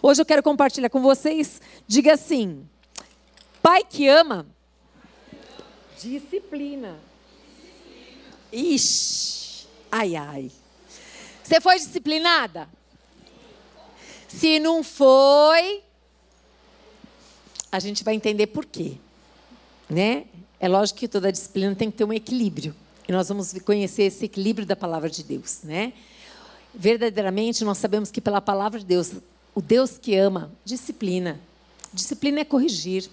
Hoje eu quero compartilhar com vocês. Diga assim: Pai que ama, disciplina. Ixi, ai, ai. Você foi disciplinada? Se não foi, a gente vai entender por quê, né? É lógico que toda disciplina tem que ter um equilíbrio. E nós vamos conhecer esse equilíbrio da palavra de Deus, né? Verdadeiramente, nós sabemos que pela palavra de Deus o Deus que ama, disciplina. Disciplina é corrigir.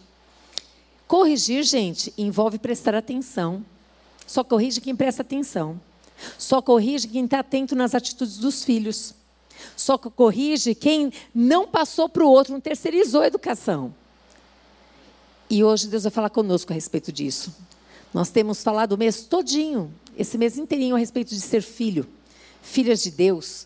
Corrigir, gente, envolve prestar atenção. Só corrige quem presta atenção. Só corrige quem está atento nas atitudes dos filhos. Só corrige quem não passou para o outro, não terceirizou a educação. E hoje Deus vai falar conosco a respeito disso. Nós temos falado o mês todinho, esse mês inteirinho, a respeito de ser filho, filhas de Deus,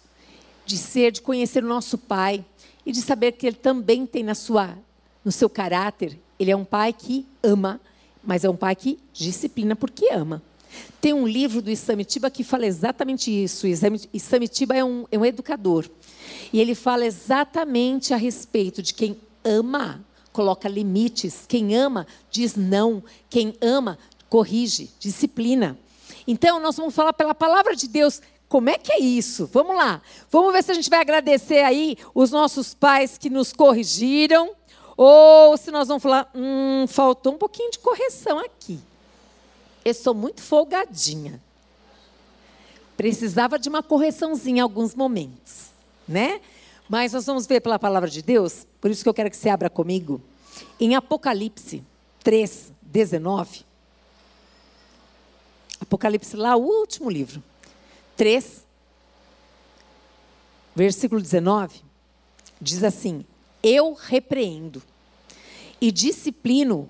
de ser, de conhecer o nosso Pai, e de saber que ele também tem na sua, no seu caráter, ele é um pai que ama, mas é um pai que disciplina porque ama. Tem um livro do Isamitiba que fala exatamente isso. Isamitiba é um, é um educador. E ele fala exatamente a respeito de quem ama, coloca limites. Quem ama, diz não. Quem ama, corrige, disciplina. Então, nós vamos falar pela palavra de Deus como é que é isso? Vamos lá. Vamos ver se a gente vai agradecer aí os nossos pais que nos corrigiram. Ou se nós vamos falar, hum, faltou um pouquinho de correção aqui. Eu sou muito folgadinha. Precisava de uma correçãozinha em alguns momentos, né? Mas nós vamos ver pela palavra de Deus, por isso que eu quero que você abra comigo, em Apocalipse 3, 19. Apocalipse, lá, o último livro. 3, versículo 19, diz assim: Eu repreendo e disciplino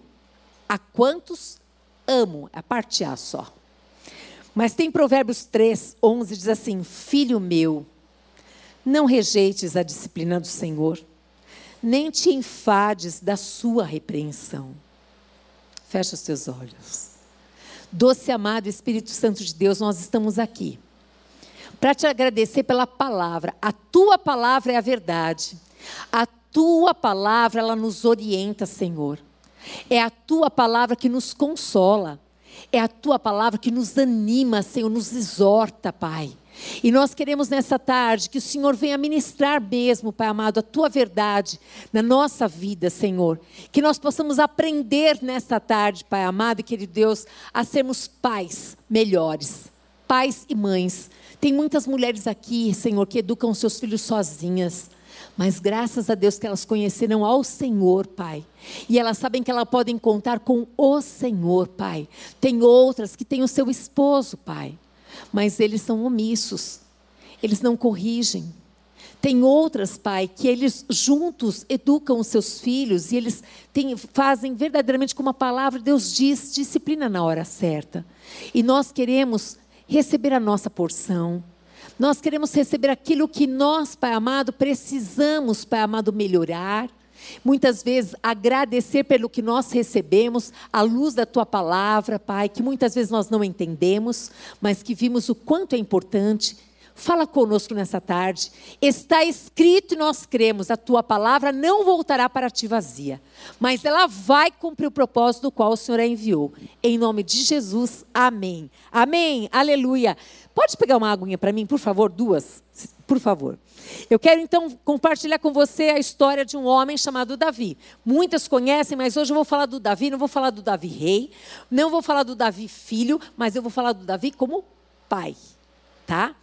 a quantos amo, a parte A só. Mas tem Provérbios 3, 11, diz assim: Filho meu, não rejeites a disciplina do Senhor, nem te enfades da sua repreensão. Fecha os teus olhos. Doce amado Espírito Santo de Deus, nós estamos aqui para te agradecer pela palavra. A tua palavra é a verdade. A tua palavra, ela nos orienta, Senhor. É a tua palavra que nos consola. É a tua palavra que nos anima, Senhor, nos exorta, Pai. E nós queremos nessa tarde que o Senhor venha ministrar mesmo, Pai amado, a tua verdade na nossa vida, Senhor. Que nós possamos aprender nesta tarde, Pai amado e querido Deus, a sermos pais melhores, pais e mães tem muitas mulheres aqui, Senhor, que educam seus filhos sozinhas. Mas graças a Deus que elas conheceram ao Senhor, Pai. E elas sabem que elas podem contar com o Senhor, Pai. Tem outras que têm o seu esposo, Pai. Mas eles são omissos. Eles não corrigem. Tem outras, Pai, que eles juntos educam os seus filhos e eles têm, fazem verdadeiramente como a palavra de Deus diz, disciplina na hora certa. E nós queremos receber a nossa porção. Nós queremos receber aquilo que nós, Pai amado, precisamos, Pai amado, melhorar. Muitas vezes agradecer pelo que nós recebemos, à luz da tua palavra, Pai, que muitas vezes nós não entendemos, mas que vimos o quanto é importante Fala conosco nessa tarde. Está escrito e nós cremos: a tua palavra não voltará para ti vazia, mas ela vai cumprir o propósito do qual o Senhor a enviou. Em nome de Jesus, amém. Amém. Aleluia. Pode pegar uma aguinha para mim, por favor? Duas, por favor. Eu quero então compartilhar com você a história de um homem chamado Davi. Muitas conhecem, mas hoje eu vou falar do Davi, não vou falar do Davi rei, não vou falar do Davi filho, mas eu vou falar do Davi como pai, tá?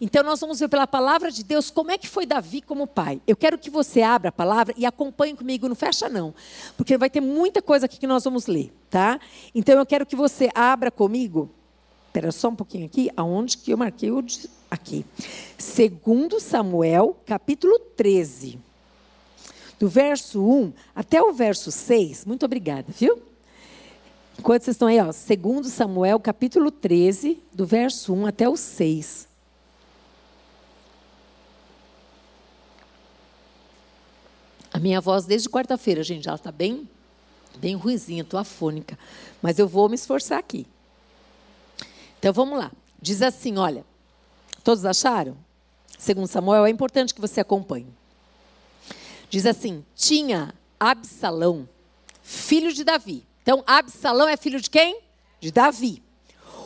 Então nós vamos ver pela palavra de Deus como é que foi Davi como pai. Eu quero que você abra a palavra e acompanhe comigo, não fecha não, porque vai ter muita coisa aqui que nós vamos ler, tá? Então eu quero que você abra comigo. Espera só um pouquinho aqui, aonde que eu marquei o aqui. Segundo Samuel, capítulo 13. Do verso 1 até o verso 6. Muito obrigada, viu? Enquanto vocês estão aí, ó, segundo Samuel, capítulo 13, do verso 1 até o 6. A minha voz desde quarta-feira, gente, ela está bem, bem ruizinha, estou afônica. Mas eu vou me esforçar aqui. Então vamos lá. Diz assim: olha, todos acharam? Segundo Samuel, é importante que você acompanhe. Diz assim: tinha Absalão, filho de Davi. Então, Absalão é filho de quem? De Davi.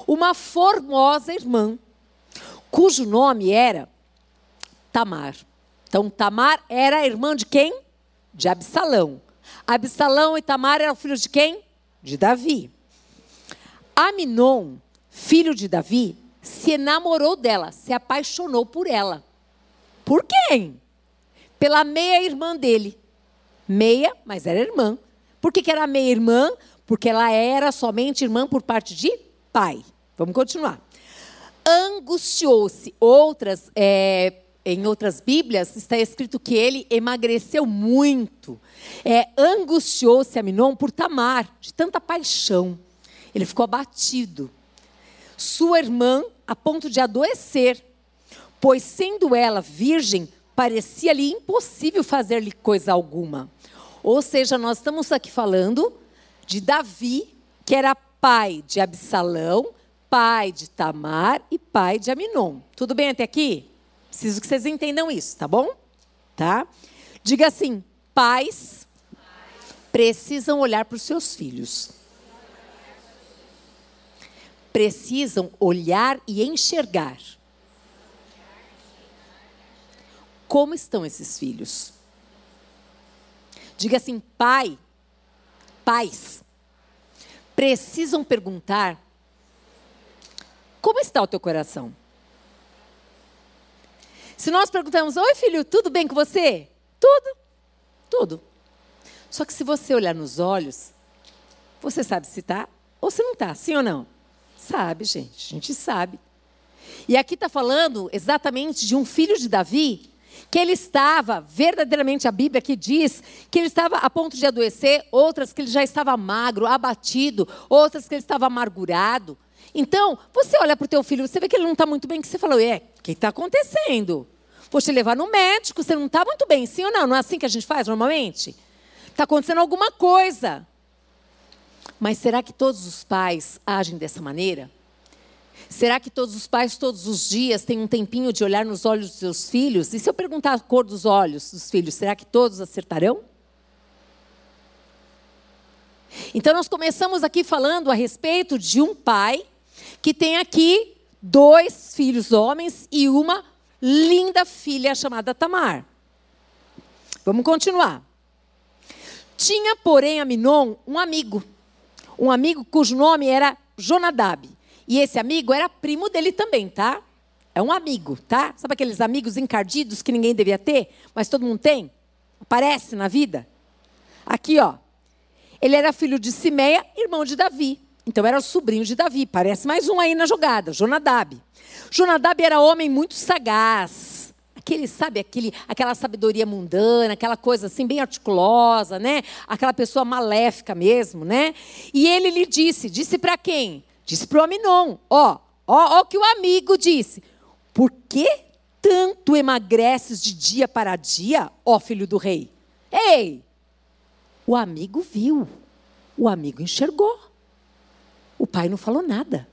Uma formosa irmã, cujo nome era Tamar. Então, Tamar era irmã de quem? De Absalão. Absalão e Tamar eram filhos de quem? De Davi. Aminon, filho de Davi, se enamorou dela, se apaixonou por ela. Por quem? Pela meia-irmã dele. Meia, mas era irmã. Por que, que era meia-irmã? Porque ela era somente irmã por parte de pai. Vamos continuar. Angustiou-se. Outras, é, em outras Bíblias, está escrito que ele emagreceu muito. É, Angustiou-se Aminon por Tamar, de tanta paixão. Ele ficou abatido. Sua irmã, a ponto de adoecer, pois sendo ela virgem, parecia-lhe impossível fazer-lhe coisa alguma. Ou seja, nós estamos aqui falando de Davi, que era pai de Absalão, pai de Tamar e pai de Aminon. Tudo bem até aqui? Preciso que vocês entendam isso, tá bom? Tá? Diga assim: pais precisam olhar para os seus filhos precisam olhar e enxergar. Como estão esses filhos? Diga assim, pai, pais, precisam perguntar: como está o teu coração? Se nós perguntamos, oi filho, tudo bem com você? Tudo, tudo. Só que se você olhar nos olhos, você sabe se está ou se não está, sim ou não? Sabe, gente, a gente sabe. E aqui está falando exatamente de um filho de Davi, que ele estava, verdadeiramente a Bíblia que diz, que ele estava a ponto de adoecer, outras que ele já estava magro, abatido, outras que ele estava amargurado. Então, você olha para o teu filho, você vê que ele não está muito bem, que você falou, é, o que está acontecendo? Vou te levar no médico, você não está muito bem, sim ou não? Não é assim que a gente faz normalmente? Está acontecendo alguma coisa. Mas será que todos os pais agem dessa maneira? Será que todos os pais, todos os dias, têm um tempinho de olhar nos olhos dos seus filhos? E se eu perguntar a cor dos olhos dos filhos, será que todos acertarão? Então, nós começamos aqui falando a respeito de um pai que tem aqui dois filhos homens e uma linda filha chamada Tamar. Vamos continuar. Tinha, porém, Aminon um amigo um amigo cujo nome era Jonadab. E esse amigo era primo dele também, tá? É um amigo, tá? Sabe aqueles amigos encardidos que ninguém devia ter, mas todo mundo tem? Aparece na vida? Aqui, ó. Ele era filho de Simeia, irmão de Davi. Então era o sobrinho de Davi. Parece mais um aí na jogada, Jonadab. Jonadab era homem muito sagaz aquele, sabe, aquele, aquela sabedoria mundana, aquela coisa assim bem articulosa, né? Aquela pessoa maléfica mesmo, né? E ele lhe disse, disse para quem? Disse para o Aminon, ó, ó, ó que o amigo disse. Por que tanto emagreces de dia para dia, ó filho do rei? Ei! O amigo viu, o amigo enxergou. O pai não falou nada.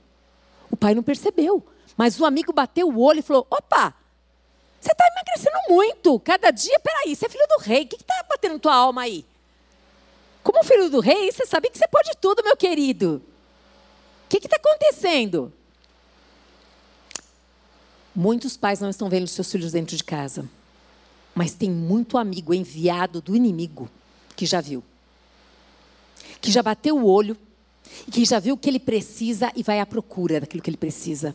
O pai não percebeu. Mas o amigo bateu o olho e falou: opa, você está emagrecendo muito. Cada dia, peraí, você é filho do rei. O que está batendo tua alma aí? Como filho do rei, você sabe que você pode tudo, meu querido. O que está acontecendo? Muitos pais não estão vendo seus filhos dentro de casa. Mas tem muito amigo enviado do inimigo que já viu. Que já bateu o olho. E que já viu o que ele precisa e vai à procura daquilo que ele precisa.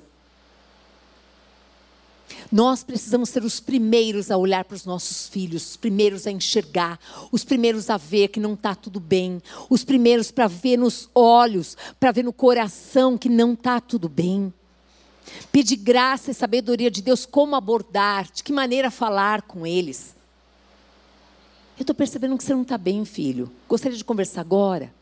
Nós precisamos ser os primeiros a olhar para os nossos filhos, os primeiros a enxergar, os primeiros a ver que não está tudo bem, os primeiros para ver nos olhos, para ver no coração que não está tudo bem. Pedir graça e sabedoria de Deus como abordar, de que maneira falar com eles. Eu estou percebendo que você não está bem, filho. Gostaria de conversar agora?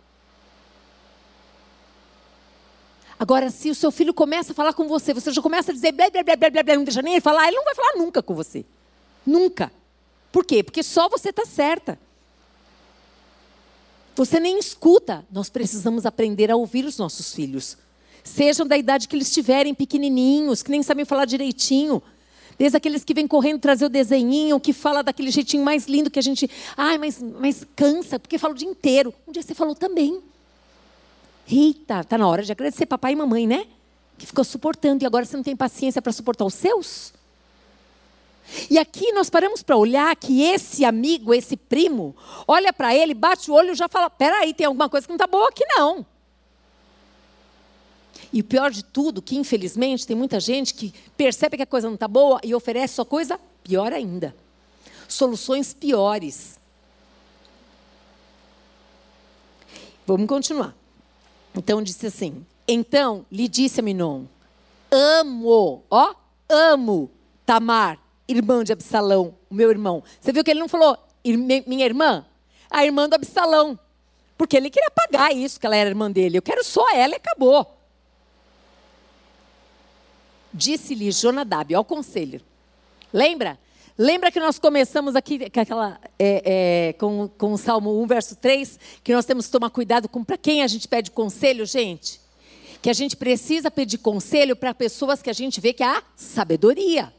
Agora, se o seu filho começa a falar com você, você já começa a dizer blá, blá, blá, blá, blá, blá não deixa nem ele falar, ele não vai falar nunca com você. Nunca. Por quê? Porque só você está certa. Você nem escuta. Nós precisamos aprender a ouvir os nossos filhos. Sejam da idade que eles tiverem, pequenininhos, que nem sabem falar direitinho. Desde aqueles que vêm correndo trazer o desenhinho, que fala daquele jeitinho mais lindo que a gente. Ai, mas, mas cansa, porque fala o dia inteiro. Um dia você falou também. Eita, tá na hora de agradecer papai e mamãe, né? Que ficou suportando e agora você não tem paciência para suportar os seus? E aqui nós paramos para olhar que esse amigo, esse primo, olha para ele, bate o olho e já fala: peraí, tem alguma coisa que não está boa aqui não. E o pior de tudo, que infelizmente tem muita gente que percebe que a coisa não está boa e oferece só coisa pior ainda. Soluções piores. Vamos continuar. Então disse assim: Então lhe disse a Minon: Amo, ó, amo Tamar, irmã de Absalão, o meu irmão. Você viu que ele não falou minha irmã? A irmã do Absalão. Porque ele queria pagar isso, que ela era irmã dele. Eu quero só ela e acabou. Disse-lhe Jonadab, ao conselho. Lembra? Lembra que nós começamos aqui com, aquela, é, é, com, com o Salmo 1, verso 3, que nós temos que tomar cuidado com para quem a gente pede conselho, gente? Que a gente precisa pedir conselho para pessoas que a gente vê que há sabedoria.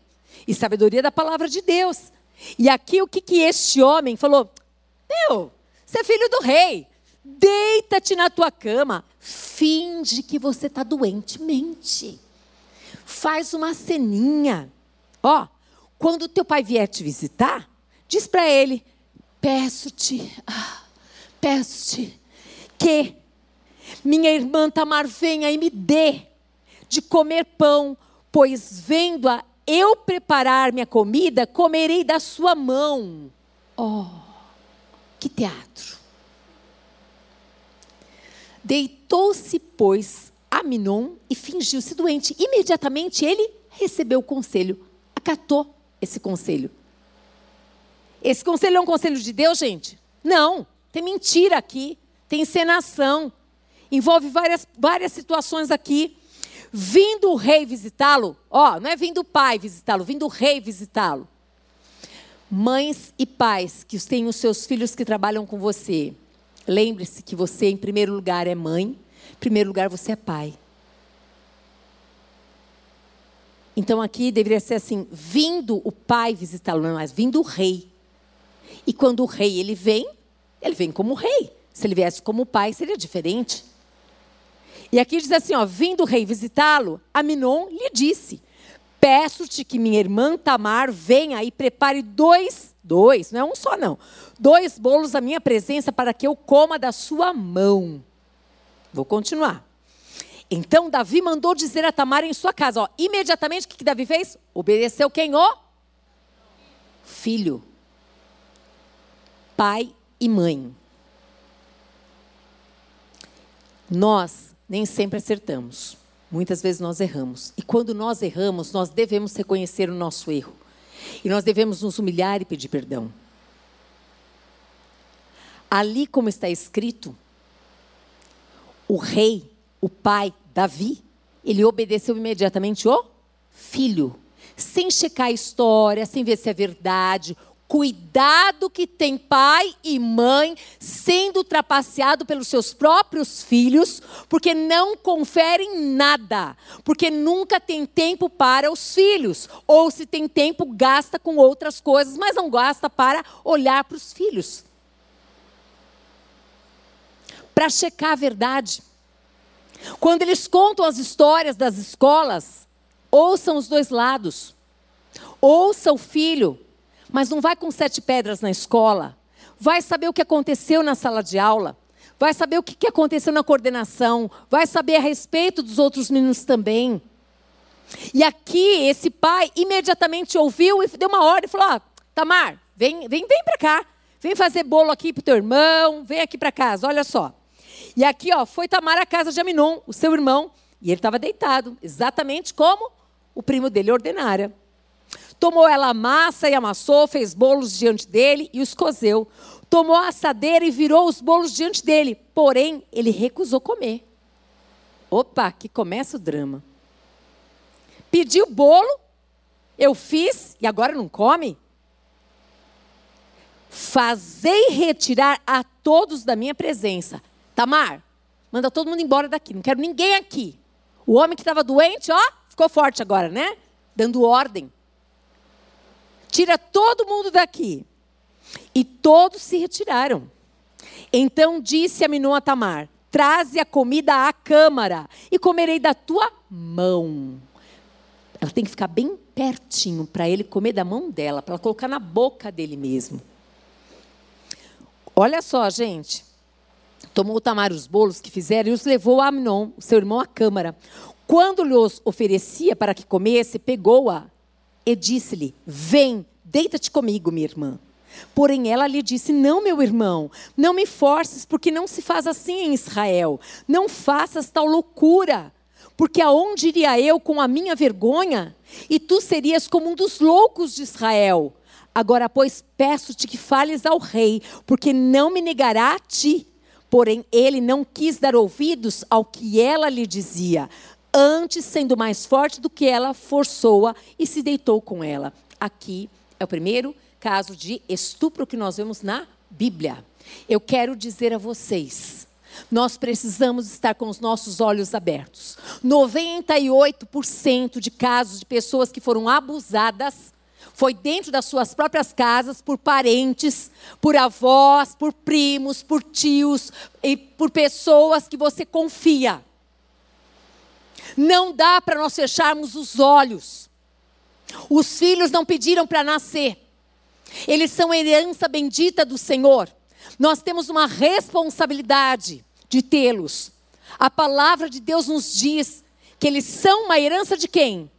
E sabedoria da palavra de Deus. E aqui o que, que este homem falou? Meu, você é filho do rei. Deita-te na tua cama. Finge que você está doente. Mente faz uma ceninha. Ó, quando teu pai vier te visitar, diz para ele: peço-te, ah, peço-te que minha irmã Tamar venha e me dê de comer pão, pois vendo a eu preparar minha comida, comerei da sua mão. Oh, que teatro! Deitou-se, pois, Aminon e fingiu-se doente. Imediatamente ele recebeu o conselho, acatou esse conselho. Esse conselho é um conselho de Deus, gente? Não, tem mentira aqui, tem encenação, envolve várias, várias situações aqui. Vindo o rei visitá-lo, ó, não é vindo o pai visitá-lo, vindo o rei visitá-lo. Mães e pais que têm os seus filhos que trabalham com você, lembre-se que você, em primeiro lugar, é mãe, primeiro lugar, você é pai. Então aqui deveria ser assim: vindo o pai visitá-lo, não é mais, vindo o rei. E quando o rei ele vem, ele vem como rei. Se ele viesse como pai, seria diferente. E aqui diz assim: ó, vindo o rei visitá-lo, Aminon lhe disse: Peço-te que minha irmã Tamar venha e prepare dois, dois, não é um só não, dois bolos à minha presença para que eu coma da sua mão. Vou continuar. Então Davi mandou dizer a Tamar em sua casa, ó, imediatamente o que, que Davi fez? Obedeceu quem? O filho. Pai e mãe. Nós nem sempre acertamos. Muitas vezes nós erramos. E quando nós erramos, nós devemos reconhecer o nosso erro. E nós devemos nos humilhar e pedir perdão. Ali, como está escrito, o rei, o pai, Davi, ele obedeceu imediatamente o filho, sem checar a história, sem ver se é verdade. Cuidado que tem pai e mãe sendo ultrapassado pelos seus próprios filhos, porque não conferem nada, porque nunca tem tempo para os filhos, ou se tem tempo, gasta com outras coisas, mas não gasta para olhar para os filhos para checar a verdade. Quando eles contam as histórias das escolas, ouçam os dois lados. Ouça o filho, mas não vai com sete pedras na escola. Vai saber o que aconteceu na sala de aula. Vai saber o que aconteceu na coordenação. Vai saber a respeito dos outros meninos também. E aqui, esse pai imediatamente ouviu e deu uma ordem e falou: ah, Tamar, vem, vem, vem para cá. Vem fazer bolo aqui para teu irmão. Vem aqui para casa, olha só. E aqui, ó, foi Tamar à casa de Aminon, o seu irmão, e ele estava deitado, exatamente como o primo dele ordenara. Tomou ela a massa e amassou, fez bolos diante dele e os cozeu. Tomou a assadeira e virou os bolos diante dele, porém ele recusou comer. Opa, que começa o drama. Pediu bolo, eu fiz e agora não come? Fazei retirar a todos da minha presença. Tamar, manda todo mundo embora daqui, não quero ninguém aqui. O homem que estava doente, ó, ficou forte agora, né? Dando ordem. Tira todo mundo daqui. E todos se retiraram. Então disse Aminon a Tamar: Traze a comida à câmara e comerei da tua mão. Ela tem que ficar bem pertinho para ele comer da mão dela, para ela colocar na boca dele mesmo. Olha só, gente. Tomou Tamar os bolos que fizeram e os levou a Amnon, seu irmão, à câmara. Quando lhe os oferecia para que comesse, pegou-a e disse-lhe: Vem, deita-te comigo, minha irmã. Porém, ela lhe disse: Não, meu irmão, não me forces, porque não se faz assim em Israel. Não faças tal loucura, porque aonde iria eu com a minha vergonha? E tu serias como um dos loucos de Israel. Agora, pois, peço-te que fales ao rei, porque não me negará a ti. Porém, ele não quis dar ouvidos ao que ela lhe dizia. Antes, sendo mais forte do que ela, forçou-a e se deitou com ela. Aqui é o primeiro caso de estupro que nós vemos na Bíblia. Eu quero dizer a vocês, nós precisamos estar com os nossos olhos abertos. 98% de casos de pessoas que foram abusadas foi dentro das suas próprias casas, por parentes, por avós, por primos, por tios e por pessoas que você confia. Não dá para nós fecharmos os olhos. Os filhos não pediram para nascer. Eles são herança bendita do Senhor. Nós temos uma responsabilidade de tê-los. A palavra de Deus nos diz que eles são uma herança de quem?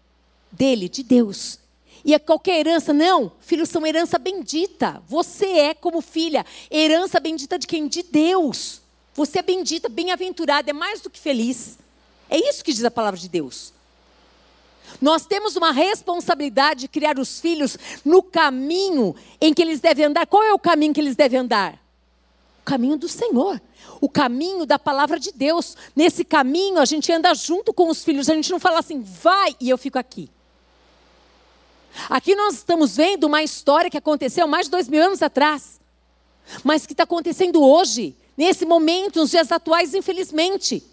Dele, de Deus. E é qualquer herança, não. Filhos são herança bendita. Você é, como filha, herança bendita de quem? De Deus. Você é bendita, bem-aventurada, é mais do que feliz. É isso que diz a palavra de Deus. Nós temos uma responsabilidade de criar os filhos no caminho em que eles devem andar. Qual é o caminho que eles devem andar? O caminho do Senhor. O caminho da palavra de Deus. Nesse caminho, a gente anda junto com os filhos. A gente não fala assim, vai e eu fico aqui. Aqui nós estamos vendo uma história que aconteceu mais de dois mil anos atrás, mas que está acontecendo hoje, nesse momento, nos dias atuais, infelizmente.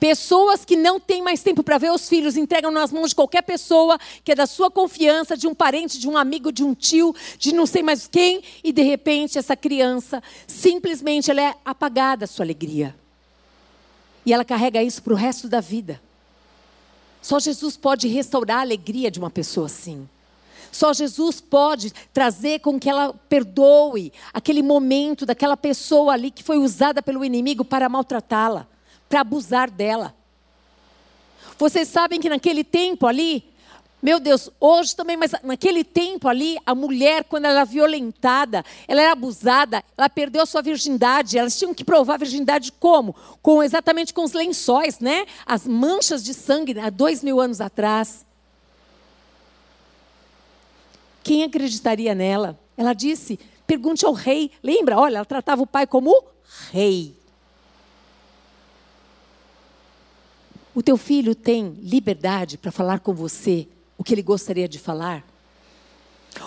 Pessoas que não têm mais tempo para ver os filhos entregam nas mãos de qualquer pessoa que é da sua confiança, de um parente, de um amigo, de um tio, de não sei mais quem, e de repente essa criança simplesmente ela é apagada a sua alegria. E ela carrega isso para o resto da vida. Só Jesus pode restaurar a alegria de uma pessoa assim. Só Jesus pode trazer com que ela perdoe aquele momento daquela pessoa ali que foi usada pelo inimigo para maltratá-la, para abusar dela. Vocês sabem que naquele tempo ali, meu Deus, hoje também, mas naquele tempo ali, a mulher, quando ela era violentada, ela era abusada, ela perdeu a sua virgindade. Elas tinham que provar a virgindade como? Com exatamente com os lençóis, né? As manchas de sangue há dois mil anos atrás. Quem acreditaria nela? Ela disse: pergunte ao rei. Lembra? Olha, ela tratava o pai como rei. O teu filho tem liberdade para falar com você o que ele gostaria de falar?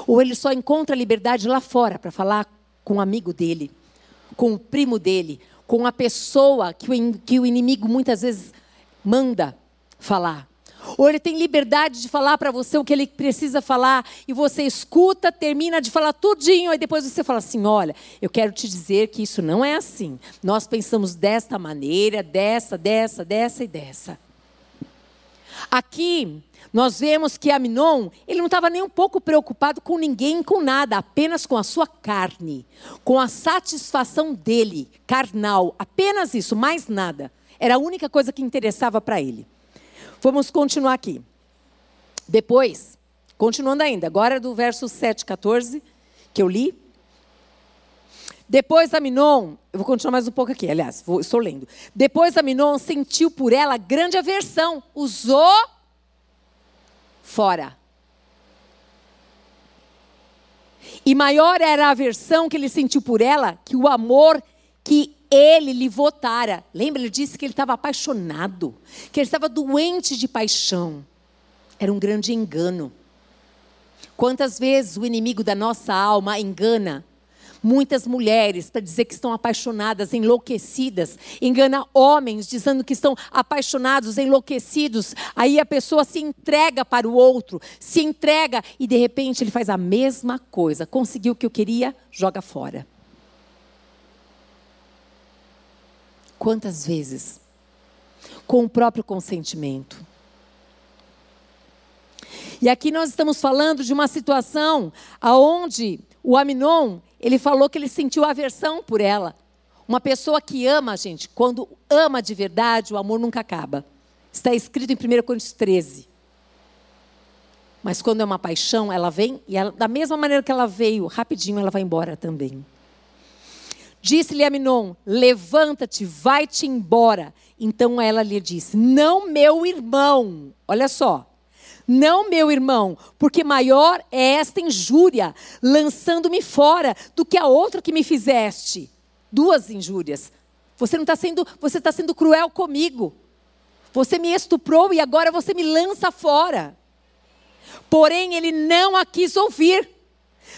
Ou ele só encontra liberdade lá fora para falar com o um amigo dele, com o primo dele, com a pessoa que o, que o inimigo muitas vezes manda falar? Ou ele tem liberdade de falar para você o que ele precisa falar e você escuta, termina de falar tudinho e depois você fala assim: "Olha, eu quero te dizer que isso não é assim. Nós pensamos desta maneira, dessa, dessa, dessa e dessa." Aqui nós vemos que Aminon, ele não estava nem um pouco preocupado com ninguém, com nada, apenas com a sua carne, com a satisfação dele, carnal, apenas isso, mais nada. Era a única coisa que interessava para ele. Vamos continuar aqui. Depois, continuando ainda, agora do verso 7, 14, que eu li. Depois Aminon, eu vou continuar mais um pouco aqui, aliás, vou, estou lendo. Depois Aminon sentiu por ela grande aversão, usou fora. E maior era a aversão que ele sentiu por ela que o amor que ele lhe votara. Lembra? Ele disse que ele estava apaixonado, que ele estava doente de paixão. Era um grande engano. Quantas vezes o inimigo da nossa alma engana, muitas mulheres para dizer que estão apaixonadas, enlouquecidas, engana homens dizendo que estão apaixonados, enlouquecidos. Aí a pessoa se entrega para o outro, se entrega e de repente ele faz a mesma coisa. Conseguiu o que eu queria, joga fora. Quantas vezes? Com o próprio consentimento. E aqui nós estamos falando de uma situação aonde o Aminon, ele falou que ele sentiu aversão por ela. Uma pessoa que ama, gente, quando ama de verdade, o amor nunca acaba. Está escrito em 1 Coríntios 13. Mas quando é uma paixão, ela vem e ela, da mesma maneira que ela veio, rapidinho ela vai embora também. Disse-lhe Aminon: Levanta-te, vai-te embora. Então ela lhe disse: Não, meu irmão. Olha só. Não, meu irmão, porque maior é esta injúria, lançando-me fora, do que a outra que me fizeste. Duas injúrias. Você não está sendo, você está sendo cruel comigo. Você me estuprou e agora você me lança fora. Porém, ele não a quis ouvir.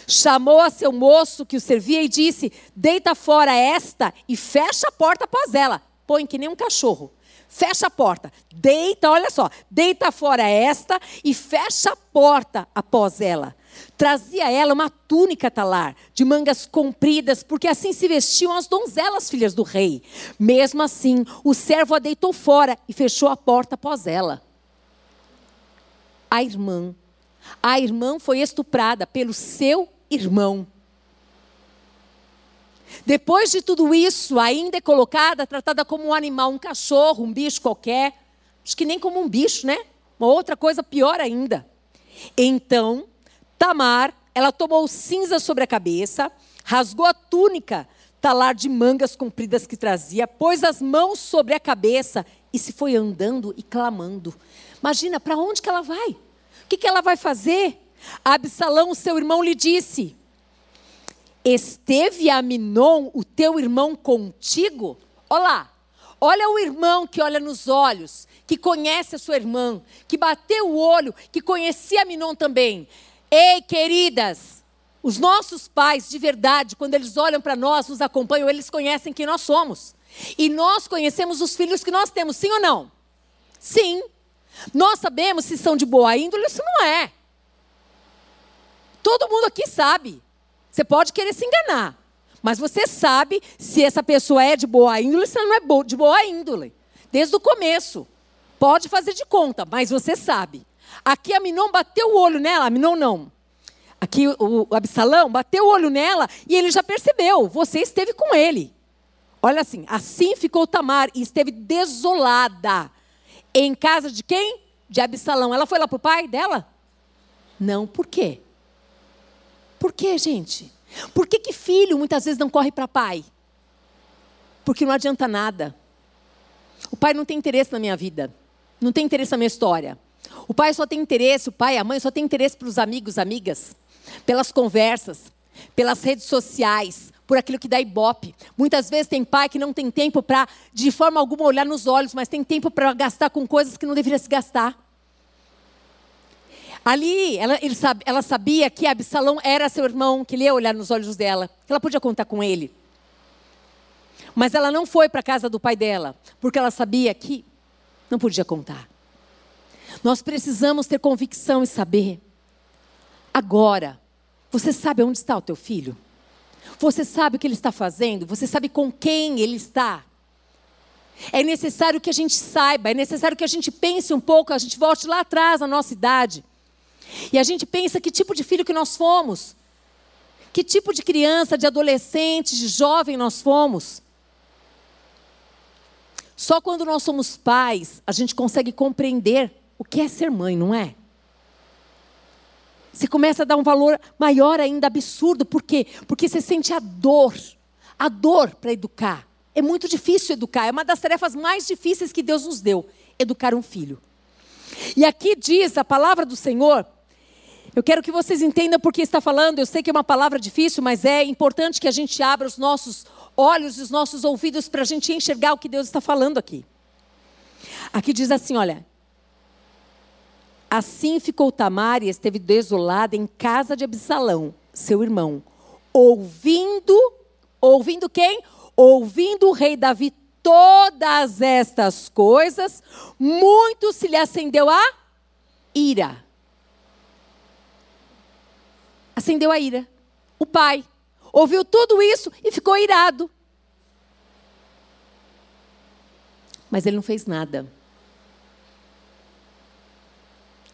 Chamou a seu moço que o servia e disse: Deita fora esta e fecha a porta após ela. Põe que nem um cachorro fecha a porta, deita, olha só, deita fora esta e fecha a porta após ela. Trazia ela uma túnica talar, de mangas compridas, porque assim se vestiam as donzelas filhas do rei. Mesmo assim, o servo a deitou fora e fechou a porta após ela. A irmã, a irmã foi estuprada pelo seu irmão. Depois de tudo isso, ainda é colocada, tratada como um animal, um cachorro, um bicho qualquer. Acho que nem como um bicho, né? Uma outra coisa pior ainda. Então, Tamar, ela tomou cinza sobre a cabeça, rasgou a túnica, talar de mangas compridas que trazia, pôs as mãos sobre a cabeça e se foi andando e clamando. Imagina, para onde que ela vai? Que, que ela vai fazer? Absalão, seu irmão, lhe disse: Esteve Aminon, o teu irmão, contigo? Olá, olha o irmão que olha nos olhos, que conhece a sua irmã, que bateu o olho, que conhecia Aminon também. Ei, queridas, os nossos pais, de verdade, quando eles olham para nós, nos acompanham, eles conhecem quem nós somos. E nós conhecemos os filhos que nós temos, sim ou não? Sim. Nós sabemos se são de boa índole ou se não é. Todo mundo aqui sabe. Você pode querer se enganar, mas você sabe se essa pessoa é de boa índole ou se ela não é de boa índole. Desde o começo. Pode fazer de conta, mas você sabe. Aqui a Minon bateu o olho nela, a Minon não. Aqui o, o Absalão bateu o olho nela e ele já percebeu, você esteve com ele. Olha assim, assim ficou Tamar e esteve desolada. Em casa de quem? De Absalão. Ela foi lá para o pai dela? Não, por quê? Por quê, gente? Por que, que filho muitas vezes não corre para pai? Porque não adianta nada. O pai não tem interesse na minha vida. Não tem interesse na minha história. O pai só tem interesse, o pai e a mãe só tem interesse para os amigos, amigas, pelas conversas, pelas redes sociais, por aquilo que dá ibope. Muitas vezes tem pai que não tem tempo para, de forma alguma, olhar nos olhos, mas tem tempo para gastar com coisas que não deveria se gastar. Ali, ela, ela sabia que Absalão era seu irmão, que ele ia olhar nos olhos dela, que ela podia contar com ele. Mas ela não foi para a casa do pai dela, porque ela sabia que não podia contar. Nós precisamos ter convicção e saber. Agora, você sabe onde está o teu filho? Você sabe o que ele está fazendo? Você sabe com quem ele está? É necessário que a gente saiba, é necessário que a gente pense um pouco, a gente volte lá atrás na nossa idade. E a gente pensa que tipo de filho que nós fomos. Que tipo de criança, de adolescente, de jovem nós fomos. Só quando nós somos pais, a gente consegue compreender o que é ser mãe, não é? Você começa a dar um valor maior ainda, absurdo. Por quê? Porque você sente a dor. A dor para educar. É muito difícil educar. É uma das tarefas mais difíceis que Deus nos deu educar um filho. E aqui diz a palavra do Senhor eu quero que vocês entendam porque está falando. Eu sei que é uma palavra difícil, mas é importante que a gente abra os nossos olhos e os nossos ouvidos para a gente enxergar o que Deus está falando aqui. Aqui diz assim: olha. Assim ficou Tamar e esteve desolada em casa de Absalão, seu irmão, ouvindo, ouvindo quem? Ouvindo o rei Davi todas estas coisas, muito se lhe acendeu a ira. Acendeu a ira. O pai ouviu tudo isso e ficou irado. Mas ele não fez nada.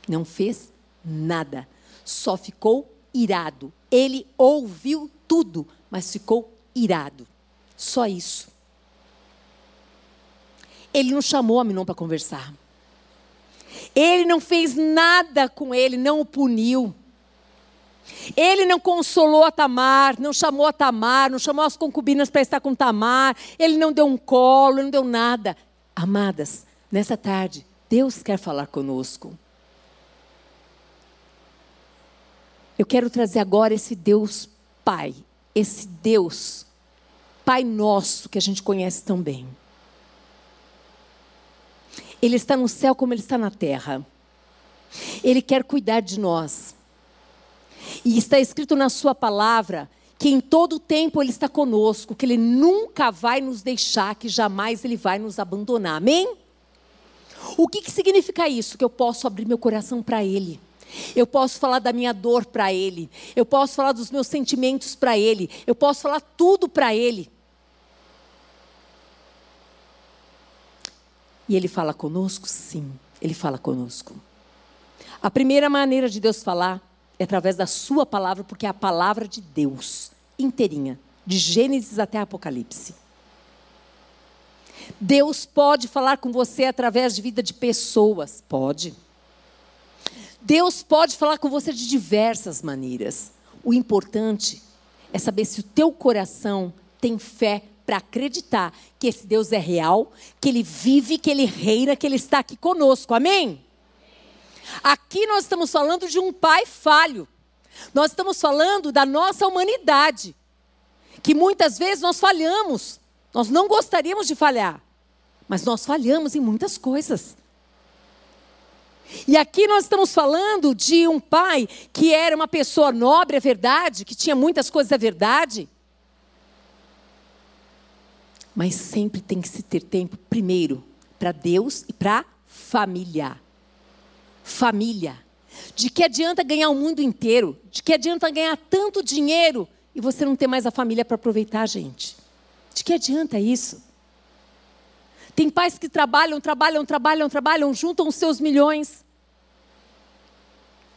Não fez nada. Só ficou irado. Ele ouviu tudo, mas ficou irado. Só isso. Ele não chamou Aminon para conversar. Ele não fez nada com ele, não o puniu. Ele não consolou a Tamar, não chamou a Tamar, não chamou as concubinas para estar com Tamar, ele não deu um colo, não deu nada. Amadas, nessa tarde, Deus quer falar conosco. Eu quero trazer agora esse Deus Pai, esse Deus Pai nosso que a gente conhece tão bem. Ele está no céu como ele está na terra. Ele quer cuidar de nós. E está escrito na sua palavra que em todo tempo ele está conosco, que ele nunca vai nos deixar, que jamais ele vai nos abandonar. Amém? O que, que significa isso? Que eu posso abrir meu coração para ele. Eu posso falar da minha dor para ele. Eu posso falar dos meus sentimentos para ele. Eu posso falar tudo para ele. E ele fala conosco? Sim, ele fala conosco. A primeira maneira de Deus falar é através da sua palavra, porque é a palavra de Deus, inteirinha, de Gênesis até Apocalipse. Deus pode falar com você através de vida de pessoas, pode. Deus pode falar com você de diversas maneiras. O importante é saber se o teu coração tem fé para acreditar que esse Deus é real, que ele vive, que ele reina, que ele está aqui conosco. Amém? Aqui nós estamos falando de um pai falho. Nós estamos falando da nossa humanidade, que muitas vezes nós falhamos. Nós não gostaríamos de falhar, mas nós falhamos em muitas coisas. E aqui nós estamos falando de um pai que era uma pessoa nobre, é verdade, que tinha muitas coisas, é verdade, mas sempre tem que se ter tempo, primeiro, para Deus e para família. Família. De que adianta ganhar o mundo inteiro? De que adianta ganhar tanto dinheiro e você não ter mais a família para aproveitar, gente? De que adianta isso? Tem pais que trabalham, trabalham, trabalham, trabalham, juntam os seus milhões.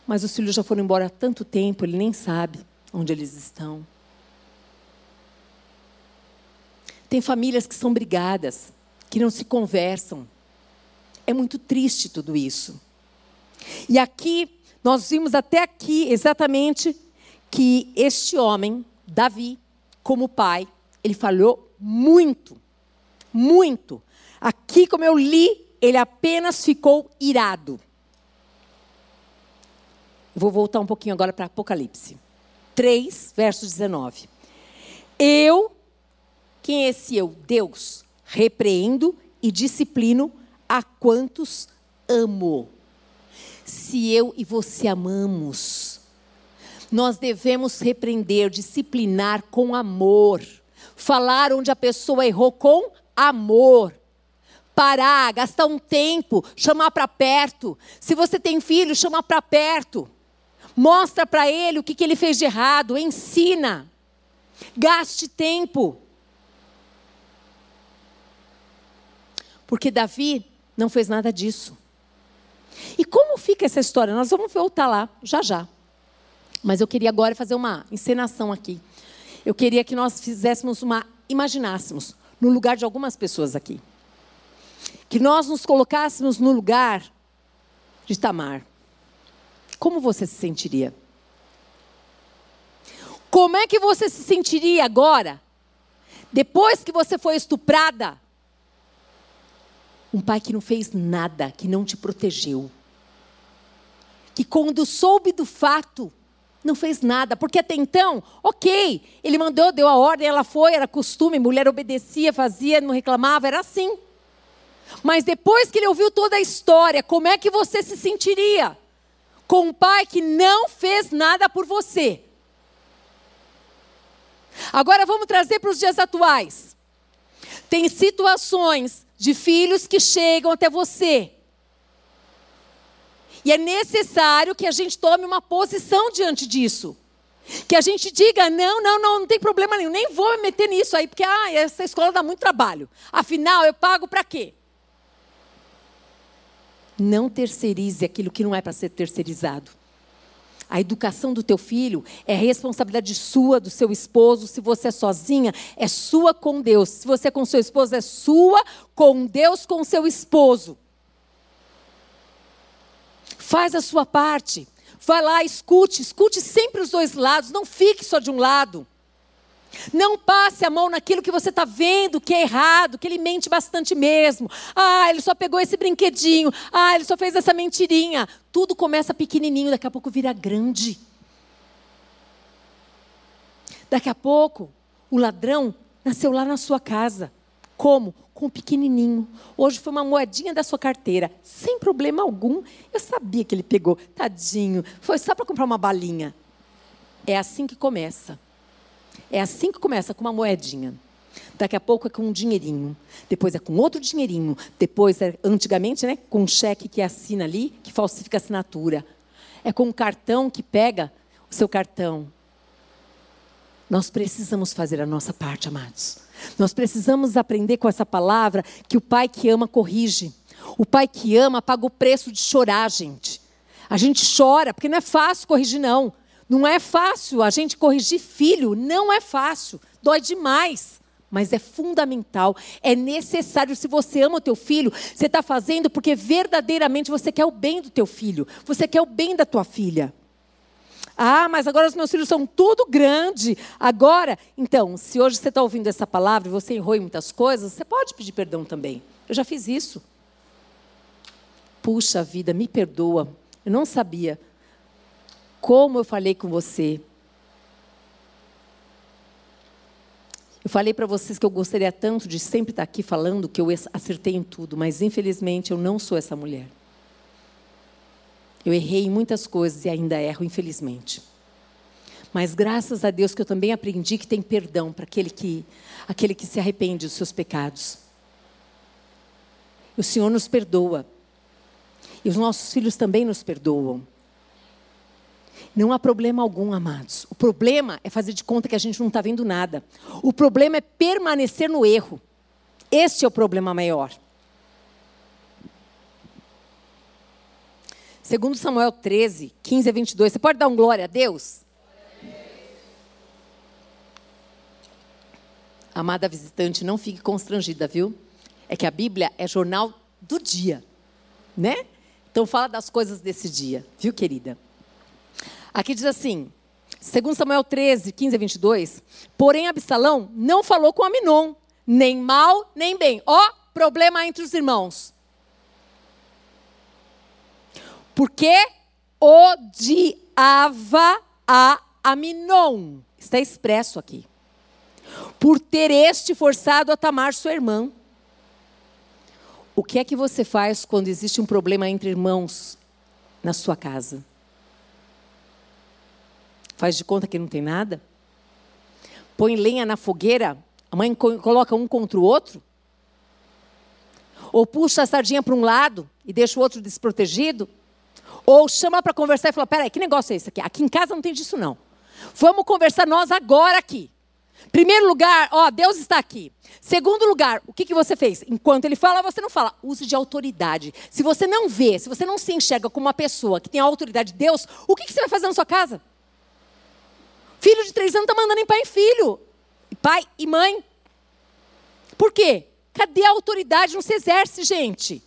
Mas os filhos já foram embora há tanto tempo, ele nem sabe onde eles estão. Tem famílias que são brigadas, que não se conversam. É muito triste tudo isso. E aqui, nós vimos até aqui exatamente que este homem, Davi, como pai, ele falhou muito. Muito. Aqui, como eu li, ele apenas ficou irado. Vou voltar um pouquinho agora para Apocalipse 3, verso 19. Eu quem é esse eu? Deus. Repreendo e disciplino a quantos amo. Se eu e você amamos, nós devemos repreender, disciplinar com amor. Falar onde a pessoa errou com amor. Parar, gastar um tempo, chamar para perto. Se você tem filho, chama para perto. Mostra para ele o que, que ele fez de errado, ensina. Gaste tempo. Porque Davi não fez nada disso. E como fica essa história? Nós vamos voltar lá já já. Mas eu queria agora fazer uma encenação aqui. Eu queria que nós fizéssemos uma imaginássemos no lugar de algumas pessoas aqui. Que nós nos colocássemos no lugar de Tamar. Como você se sentiria? Como é que você se sentiria agora, depois que você foi estuprada, um pai que não fez nada, que não te protegeu. Que quando soube do fato, não fez nada, porque até então, ok, ele mandou, deu a ordem, ela foi, era costume, mulher obedecia, fazia, não reclamava, era assim. Mas depois que ele ouviu toda a história, como é que você se sentiria? Com um pai que não fez nada por você. Agora vamos trazer para os dias atuais. Tem situações de filhos que chegam até você. E é necessário que a gente tome uma posição diante disso. Que a gente diga: não, não, não, não tem problema nenhum, nem vou me meter nisso aí, porque ah, essa escola dá muito trabalho. Afinal, eu pago para quê? Não terceirize aquilo que não é para ser terceirizado. A educação do teu filho é responsabilidade sua, do seu esposo. Se você é sozinha, é sua com Deus. Se você é com seu esposo, é sua com Deus, com seu esposo. Faz a sua parte. Vai lá, escute, escute sempre os dois lados, não fique só de um lado. Não passe a mão naquilo que você está vendo que é errado, que ele mente bastante mesmo. Ah, ele só pegou esse brinquedinho. Ah, ele só fez essa mentirinha. Tudo começa pequenininho, daqui a pouco vira grande. Daqui a pouco, o ladrão nasceu lá na sua casa. Como? Com um pequenininho. Hoje foi uma moedinha da sua carteira, sem problema algum. Eu sabia que ele pegou. Tadinho. Foi só para comprar uma balinha. É assim que começa. É assim que começa, com uma moedinha. Daqui a pouco é com um dinheirinho. Depois é com outro dinheirinho. Depois, é, antigamente, né, com um cheque que assina ali, que falsifica a assinatura. É com um cartão que pega o seu cartão. Nós precisamos fazer a nossa parte, amados. Nós precisamos aprender com essa palavra que o pai que ama corrige. O pai que ama paga o preço de chorar, gente. A gente chora, porque não é fácil corrigir, não. Não é fácil a gente corrigir filho, não é fácil, dói demais. Mas é fundamental, é necessário. Se você ama o teu filho, você está fazendo porque verdadeiramente você quer o bem do teu filho, você quer o bem da tua filha. Ah, mas agora os meus filhos são tudo grande. Agora, então, se hoje você está ouvindo essa palavra e você errou em muitas coisas, você pode pedir perdão também. Eu já fiz isso. Puxa vida, me perdoa. Eu não sabia como eu falei com você. Eu falei para vocês que eu gostaria tanto de sempre estar aqui falando que eu acertei em tudo, mas infelizmente eu não sou essa mulher. Eu errei em muitas coisas e ainda erro, infelizmente. Mas graças a Deus que eu também aprendi que tem perdão para aquele que, aquele que se arrepende dos seus pecados. O Senhor nos perdoa. E os nossos filhos também nos perdoam. Não há problema algum, amados. O problema é fazer de conta que a gente não está vendo nada. O problema é permanecer no erro. Este é o problema maior. Segundo Samuel 13, 15 a 22. Você pode dar um glória a Deus? Amada visitante, não fique constrangida, viu? É que a Bíblia é jornal do dia, né? Então fala das coisas desse dia, viu, querida? Aqui diz assim, 2 Samuel 13, 15 a 22. Porém, Absalão não falou com Aminon, nem mal, nem bem. Ó, problema entre os irmãos. Porque odiava a Aminon. Está expresso aqui. Por ter este forçado a tamar sua irmã. O que é que você faz quando existe um problema entre irmãos na sua casa? Faz de conta que não tem nada? Põe lenha na fogueira? A mãe coloca um contra o outro? Ou puxa a sardinha para um lado e deixa o outro desprotegido? Ou chama para conversar e fala: peraí, que negócio é esse aqui? Aqui em casa não tem disso, não. Vamos conversar nós agora aqui. Primeiro lugar, ó, Deus está aqui. Segundo lugar, o que, que você fez? Enquanto ele fala, você não fala. Use de autoridade. Se você não vê, se você não se enxerga como uma pessoa que tem a autoridade de Deus, o que, que você vai fazer na sua casa? Filho de três anos está mandando em pai e filho. Pai e mãe. Por quê? Cadê a autoridade? Não se exerce, gente.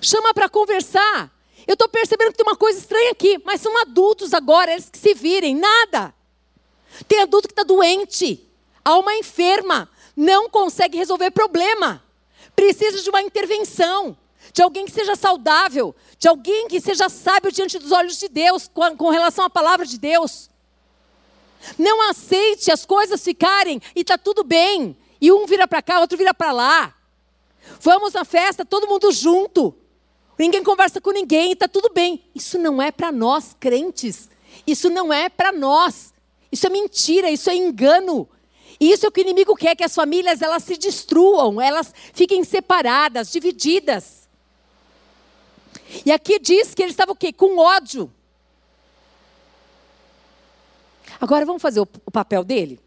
Chama para conversar. Eu estou percebendo que tem uma coisa estranha aqui, mas são adultos agora, eles que se virem. Nada. Tem adulto que está doente, alma enferma, não consegue resolver problema. Precisa de uma intervenção, de alguém que seja saudável, de alguém que seja sábio diante dos olhos de Deus, com relação à palavra de Deus. Não aceite as coisas ficarem e está tudo bem. E um vira para cá, outro vira para lá. Vamos na festa, todo mundo junto. Ninguém conversa com ninguém, está tudo bem. Isso não é para nós crentes. Isso não é para nós. Isso é mentira, isso é engano. E isso é o que o inimigo quer, que as famílias elas se destruam, elas fiquem separadas, divididas. E aqui diz que ele estava o quê? Com ódio. Agora vamos fazer o, o papel dele?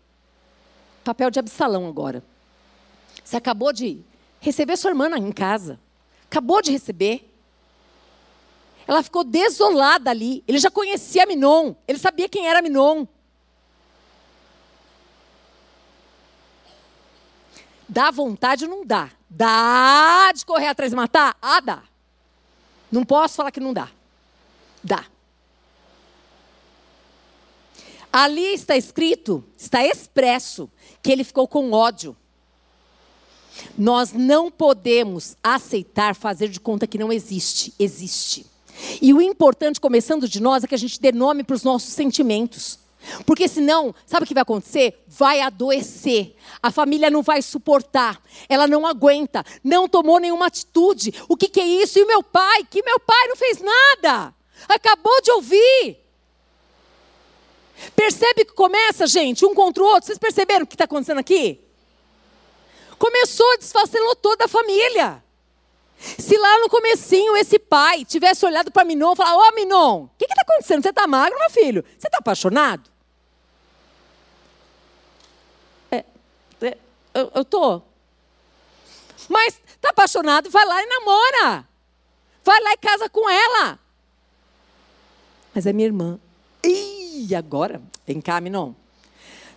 Papel de Absalão agora. Você acabou de receber sua irmã em casa. Acabou de receber. Ela ficou desolada ali. Ele já conhecia Minon. Ele sabia quem era Minon. Dá vontade não dá? Dá de correr atrás e matar? Ah, dá. Não posso falar que não dá. Dá. Ali está escrito, está expresso, que ele ficou com ódio. Nós não podemos aceitar fazer de conta que não existe. Existe. E o importante, começando de nós, é que a gente dê nome para os nossos sentimentos. Porque senão, sabe o que vai acontecer? Vai adoecer. A família não vai suportar. Ela não aguenta. Não tomou nenhuma atitude. O que, que é isso? E o meu pai? Que meu pai não fez nada. Acabou de ouvir. Percebe que começa, gente, um contra o outro. Vocês perceberam o que está acontecendo aqui? Começou, desfacelou toda a família. Se lá no comecinho esse pai tivesse olhado para Minon e falado, ô oh, Minon, o que está acontecendo? Você está magro, meu filho? Você está apaixonado? É, é, eu, eu tô. Mas está apaixonado, vai lá e namora. Vai lá e casa com ela. Mas é minha irmã. Ih, agora, vem cá, Minon.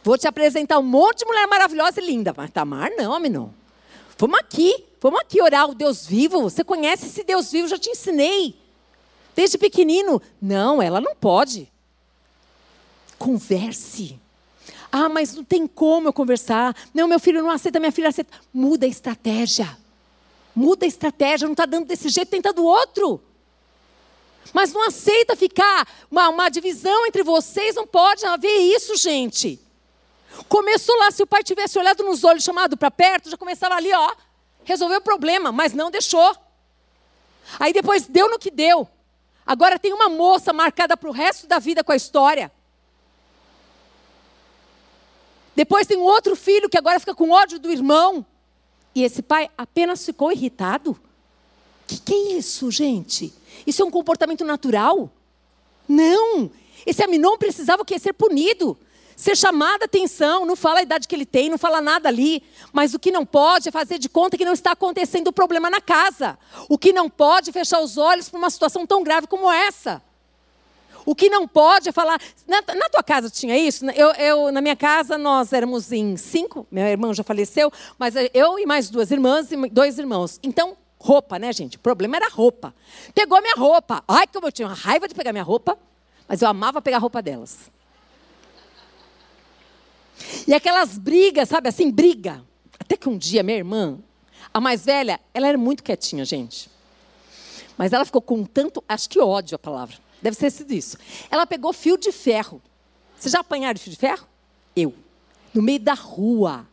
Vou te apresentar um monte de mulher maravilhosa e linda. Mas Tamar, não, Minon. Vamos aqui, vamos aqui orar o Deus vivo. Você conhece esse Deus vivo, já te ensinei. Desde pequenino. Não, ela não pode. Converse. Ah, mas não tem como eu conversar. Não, meu filho não aceita, minha filha aceita. Muda a estratégia. Muda a estratégia, não está dando desse jeito, tenta do outro. Mas não aceita ficar uma, uma divisão entre vocês, não pode haver isso, gente. Começou lá, se o pai tivesse olhado nos olhos, chamado para perto, já começava ali, ó, resolveu o problema, mas não deixou. Aí depois deu no que deu. Agora tem uma moça marcada para o resto da vida com a história. Depois tem um outro filho que agora fica com ódio do irmão. E esse pai apenas ficou irritado. Que, que é isso, gente? Isso é um comportamento natural? Não. Esse Aminon precisava o quê? Ser punido ser chamada atenção, não fala a idade que ele tem, não fala nada ali. Mas o que não pode é fazer de conta que não está acontecendo o problema na casa. O que não pode é fechar os olhos para uma situação tão grave como essa. O que não pode é falar. Na, na tua casa tinha isso? Eu, eu, na minha casa, nós éramos em cinco, meu irmão já faleceu, mas eu e mais duas irmãs e dois irmãos. Então, roupa, né, gente? O problema era roupa. Pegou minha roupa. Ai, como eu tinha uma raiva de pegar minha roupa, mas eu amava pegar a roupa delas. E aquelas brigas, sabe assim, briga. Até que um dia minha irmã, a mais velha, ela era muito quietinha, gente. Mas ela ficou com tanto, acho que ódio a palavra. Deve ter sido isso. Ela pegou fio de ferro. Vocês já apanharam fio de ferro? Eu. No meio da rua.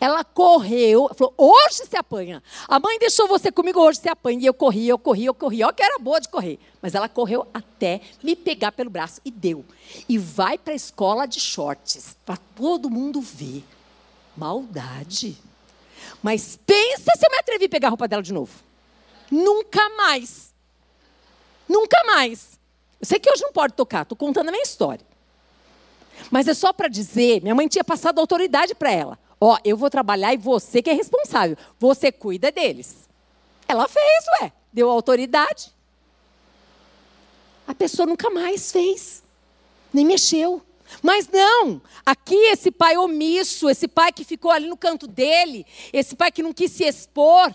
Ela correu, falou: hoje se apanha. A mãe deixou você comigo, hoje se apanha. E eu corri, eu corri, eu corri. Olha que era boa de correr. Mas ela correu até me pegar pelo braço e deu. E vai para a escola de shorts, para todo mundo ver. Maldade. Mas pensa se eu me atrevi a pegar a roupa dela de novo. Nunca mais. Nunca mais. Eu sei que hoje não pode tocar, estou contando a minha história. Mas é só para dizer, minha mãe tinha passado autoridade para ela. Ó, eu vou trabalhar e você que é responsável. Você cuida deles. Ela fez, ué. Deu autoridade. A pessoa nunca mais fez. Nem mexeu. Mas não, aqui esse pai omisso, esse pai que ficou ali no canto dele, esse pai que não quis se expor,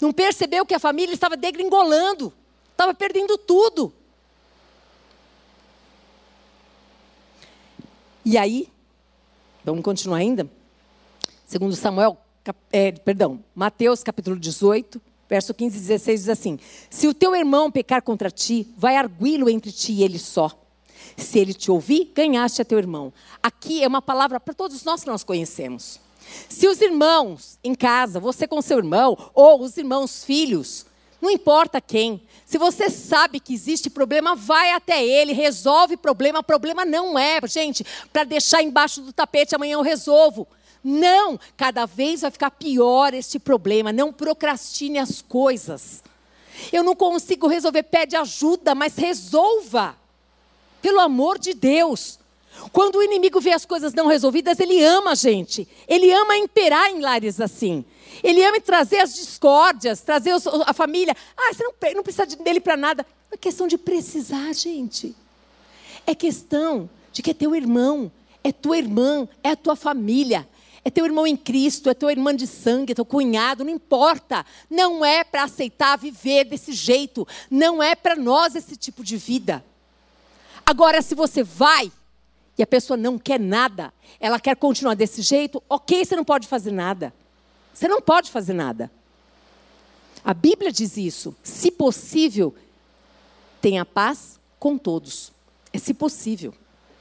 não percebeu que a família estava degringolando, estava perdendo tudo. E aí, vamos continuar ainda? Segundo Samuel, é, perdão, Mateus capítulo 18, verso 15 e 16 diz assim: Se o teu irmão pecar contra ti, vai arguí-lo entre ti e ele só. Se ele te ouvir, ganhaste a teu irmão. Aqui é uma palavra para todos nós que nós conhecemos. Se os irmãos em casa, você com seu irmão, ou os irmãos filhos, Não importa quem. Se você sabe que existe problema, vai até ele, resolve problema. Problema não é, gente, para deixar embaixo do tapete, amanhã eu resolvo. Não, cada vez vai ficar pior este problema. Não procrastine as coisas. Eu não consigo resolver, pede ajuda, mas resolva. Pelo amor de Deus. Quando o inimigo vê as coisas não resolvidas, ele ama a gente. Ele ama imperar em lares assim. Ele ama trazer as discórdias, trazer a família. Ah, você não, não precisa dele para nada. É questão de precisar, gente. É questão de que é teu irmão, é tua irmã, é a tua família. É teu irmão em Cristo, é tua irmã de sangue, é teu cunhado, não importa. Não é para aceitar viver desse jeito. Não é para nós esse tipo de vida. Agora, se você vai e a pessoa não quer nada, ela quer continuar desse jeito, ok, você não pode fazer nada. Você não pode fazer nada. A Bíblia diz isso. Se possível, tenha paz com todos. É se possível.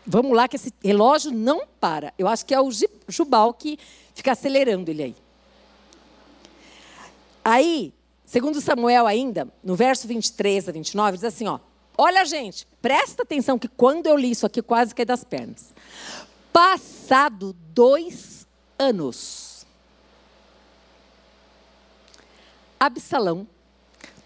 Vamos lá, que esse relógio não para. Eu acho que é o Jubal que fica acelerando ele aí. Aí, segundo Samuel ainda, no verso 23 a 29, diz assim, ó. Olha, gente, presta atenção que quando eu li isso aqui, quase caí das pernas. Passado dois anos, Absalão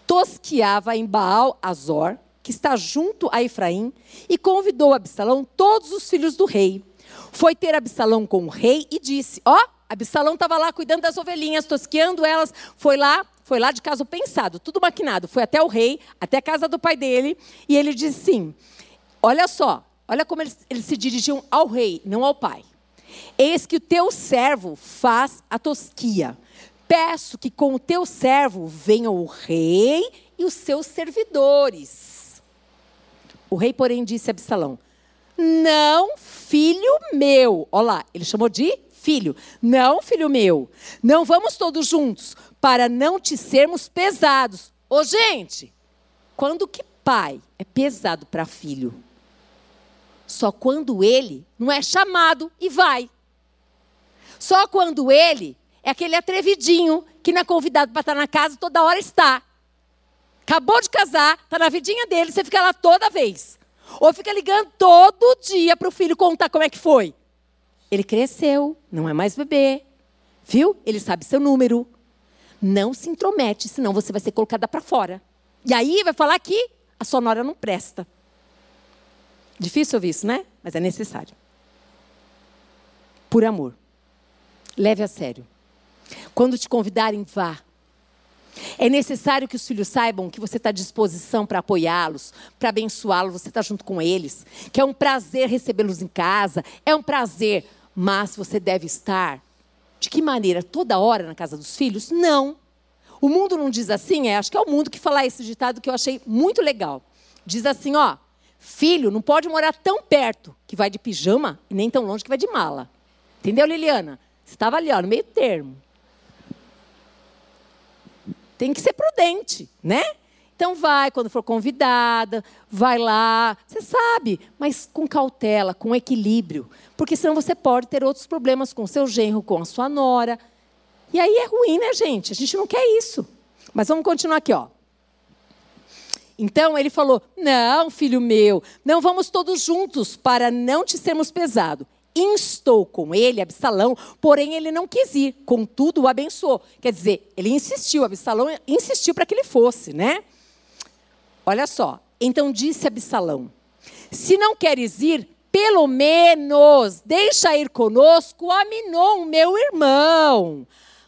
tosquiava em Baal Azor, que está junto a Efraim, e convidou Absalão todos os filhos do rei. Foi ter Absalão com o rei e disse: Ó, oh, Absalão estava lá cuidando das ovelhinhas, tosqueando elas, foi lá foi lá de caso pensado, tudo maquinado. Foi até o rei, até a casa do pai dele, e ele disse assim: Olha só, olha como eles, eles se dirigiam ao rei, não ao pai. Eis que o teu servo faz a tosquia. Peço que com o teu servo venham o rei e os seus servidores. O rei, porém, disse a Absalão: Não, filho meu. Olha lá, ele chamou de filho. Não, filho meu. Não vamos todos juntos, para não te sermos pesados. Ô, gente, quando que pai é pesado para filho? Só quando ele não é chamado e vai. Só quando ele é aquele atrevidinho que não é convidado para estar na casa toda hora está. Acabou de casar, está na vidinha dele, você fica lá toda vez. Ou fica ligando todo dia para o filho contar como é que foi. Ele cresceu, não é mais bebê. Viu? Ele sabe seu número. Não se intromete, senão você vai ser colocada para fora. E aí vai falar que a sonora não presta. Difícil ouvir isso, né? Mas é necessário. Por amor. Leve a sério. Quando te convidarem, vá. É necessário que os filhos saibam que você está à disposição para apoiá-los, para abençoá-los, você está junto com eles, que é um prazer recebê-los em casa, é um prazer, mas você deve estar de que maneira? Toda hora na casa dos filhos? Não. O mundo não diz assim, é, acho que é o mundo que fala esse ditado que eu achei muito legal. Diz assim, ó, filho não pode morar tão perto que vai de pijama e nem tão longe que vai de mala. Entendeu, Liliana? Estava ali, ó, no meio termo. Tem que ser prudente, né? Então vai quando for convidada, vai lá, você sabe, mas com cautela, com equilíbrio, porque senão você pode ter outros problemas com seu genro, com a sua nora. E aí é ruim, né, gente? A gente não quer isso. Mas vamos continuar aqui, ó. Então ele falou: Não, filho meu, não vamos todos juntos para não te sermos pesado. Instou com ele Absalão, porém ele não quis ir, contudo o abençoou. Quer dizer, ele insistiu, Absalão insistiu para que ele fosse, né? Olha só. Então disse Absalão: Se não queres ir, pelo menos deixa ir conosco Aminon, meu irmão.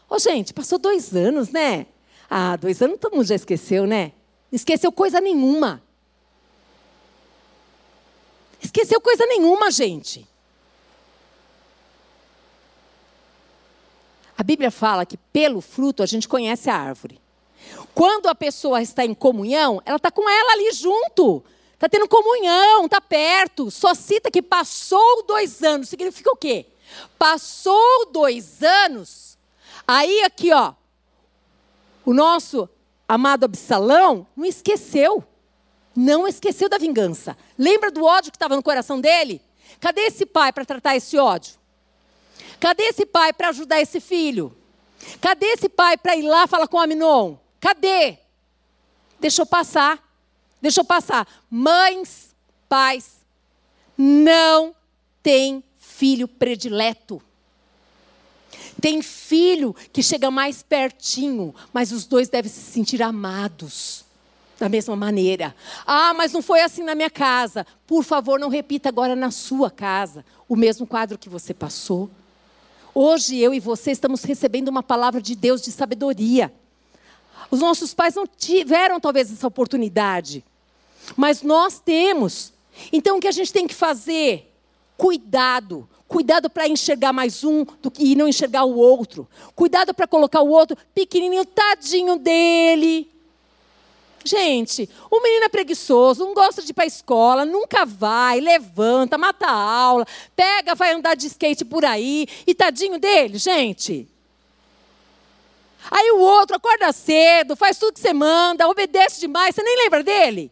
Ô, gente, passou dois anos, né? Ah, dois anos todo mundo já esqueceu, né? Esqueceu coisa nenhuma. Esqueceu coisa nenhuma, gente. A Bíblia fala que pelo fruto a gente conhece a árvore. Quando a pessoa está em comunhão, ela está com ela ali junto. Está tendo comunhão, está perto. Só cita que passou dois anos. Significa o quê? Passou dois anos. Aí aqui, ó. O nosso amado Absalão não esqueceu. Não esqueceu da vingança. Lembra do ódio que estava no coração dele? Cadê esse pai para tratar esse ódio? Cadê esse pai para ajudar esse filho? Cadê esse pai para ir lá falar com Aminon? Cadê? deixou passar. Deixou passar. Mães, pais, não tem filho predileto. Tem filho que chega mais pertinho, mas os dois devem se sentir amados da mesma maneira. Ah, mas não foi assim na minha casa. Por favor, não repita agora na sua casa o mesmo quadro que você passou. Hoje eu e você estamos recebendo uma palavra de Deus de sabedoria. Os nossos pais não tiveram talvez essa oportunidade, mas nós temos. Então o que a gente tem que fazer? Cuidado. Cuidado para enxergar mais um do que e não enxergar o outro. Cuidado para colocar o outro pequenininho, tadinho dele. Gente, o menino é preguiçoso, não gosta de ir para a escola, nunca vai, levanta, mata a aula, pega, vai andar de skate por aí, e tadinho dele, gente. Aí o outro acorda cedo, faz tudo que você manda, obedece demais, você nem lembra dele?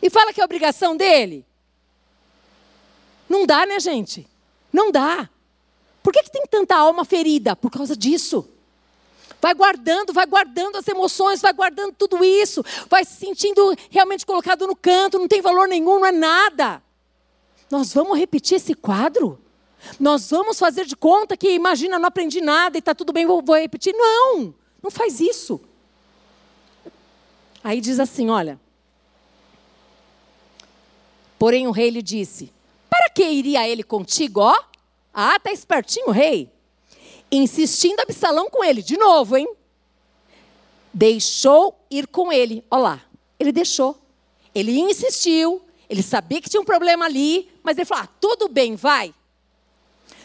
E fala que é obrigação dele? Não dá, né, gente? Não dá. Por que, que tem tanta alma ferida? Por causa disso. Vai guardando, vai guardando as emoções, vai guardando tudo isso, vai se sentindo realmente colocado no canto, não tem valor nenhum, não é nada. Nós vamos repetir esse quadro? Nós vamos fazer de conta que, imagina, não aprendi nada e está tudo bem, vou, vou repetir? Não, não faz isso. Aí diz assim: olha. Porém o rei lhe disse: Para que iria ele contigo, ó? Ah, tá espertinho o rei insistindo Absalão com ele, de novo, hein? Deixou ir com ele. Olha lá, ele deixou. Ele insistiu, ele sabia que tinha um problema ali, mas ele falou: ah, tudo bem, vai.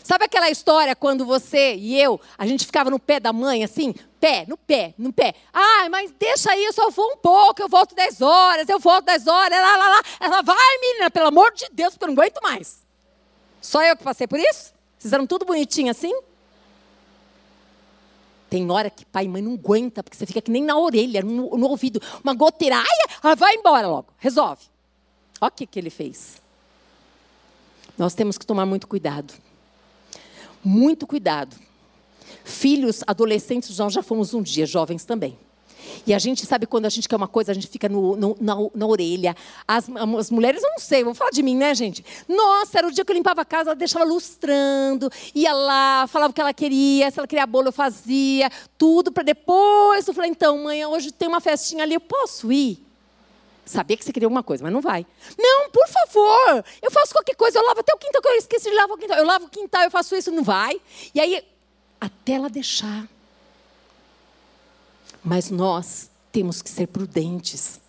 Sabe aquela história quando você e eu, a gente ficava no pé da mãe, assim, pé, no pé, no pé. Ah, mas deixa aí, eu só vou um pouco, eu volto 10 horas, eu volto 10 horas, lá, lá, lá. Ela vai, menina, pelo amor de Deus, porque eu não aguento mais. Só eu que passei por isso? Vocês eram tudo bonitinho assim? Tem hora que pai e mãe não aguenta, porque você fica que nem na orelha, no, no ouvido. Uma goteira, ai, vai embora logo, resolve. Olha o que, que ele fez. Nós temos que tomar muito cuidado. Muito cuidado. Filhos, adolescentes, nós já fomos um dia, jovens também. E a gente sabe quando a gente quer uma coisa, a gente fica no, no, na, na, orelha. As, as, mulheres, eu não sei, vou falar de mim, né, gente? Nossa, era o dia que eu limpava a casa, ela deixava lustrando, ia lá, falava o que ela queria, se ela queria bolo, eu fazia, tudo para depois. Eu falei, então, mãe, hoje tem uma festinha ali, eu posso ir? Sabia que você queria alguma coisa, mas não vai. Não, por favor, eu faço qualquer coisa, eu lavo até o quintal que eu esqueci de lavar o quintal. Eu lavo o quintal, eu faço isso, não vai. E aí, até ela deixar. Mas nós temos que ser prudentes.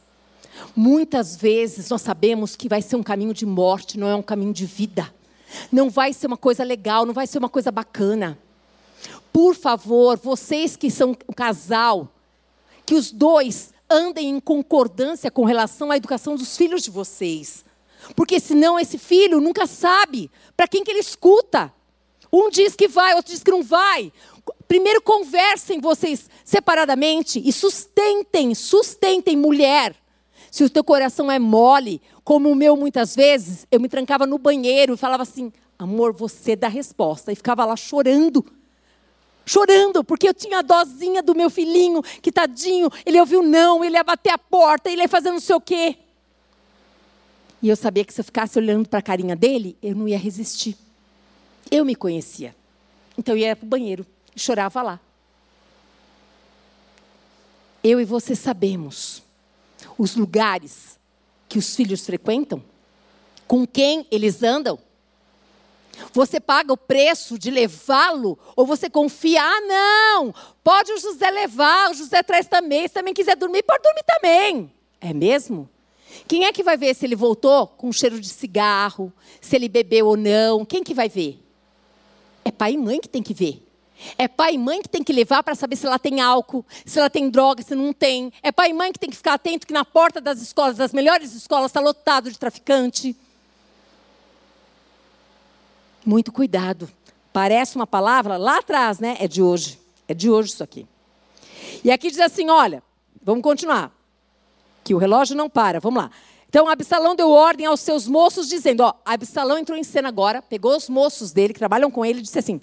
Muitas vezes nós sabemos que vai ser um caminho de morte, não é um caminho de vida. Não vai ser uma coisa legal, não vai ser uma coisa bacana. Por favor, vocês que são um casal, que os dois andem em concordância com relação à educação dos filhos de vocês. Porque senão esse filho nunca sabe para quem que ele escuta. Um diz que vai, outro diz que não vai. Primeiro conversem vocês separadamente e sustentem, sustentem mulher. Se o teu coração é mole, como o meu muitas vezes, eu me trancava no banheiro e falava assim: "Amor, você dá resposta". E ficava lá chorando. Chorando, porque eu tinha a dozinha do meu filhinho, que tadinho, ele ouviu não, ele ia bater a porta, ele ia fazer não sei o quê. E eu sabia que se eu ficasse olhando para a carinha dele, eu não ia resistir. Eu me conhecia. Então eu ia para o banheiro e chorava lá. Eu e você sabemos os lugares que os filhos frequentam, com quem eles andam. Você paga o preço de levá-lo ou você confia? Ah, não, pode o José levar, o José traz também. Se também quiser dormir, pode dormir também. É mesmo? Quem é que vai ver se ele voltou com cheiro de cigarro, se ele bebeu ou não? Quem que vai ver? É pai e mãe que tem que ver. É pai e mãe que tem que levar para saber se ela tem álcool, se ela tem droga, se não tem. É pai e mãe que tem que ficar atento que na porta das escolas, das melhores escolas, está lotado de traficante. Muito cuidado. Parece uma palavra lá atrás, né? É de hoje. É de hoje isso aqui. E aqui diz assim: olha, vamos continuar. Que o relógio não para. Vamos lá. Então Absalão deu ordem aos seus moços, dizendo: ó, Absalão entrou em cena agora, pegou os moços dele que trabalham com ele e disse assim: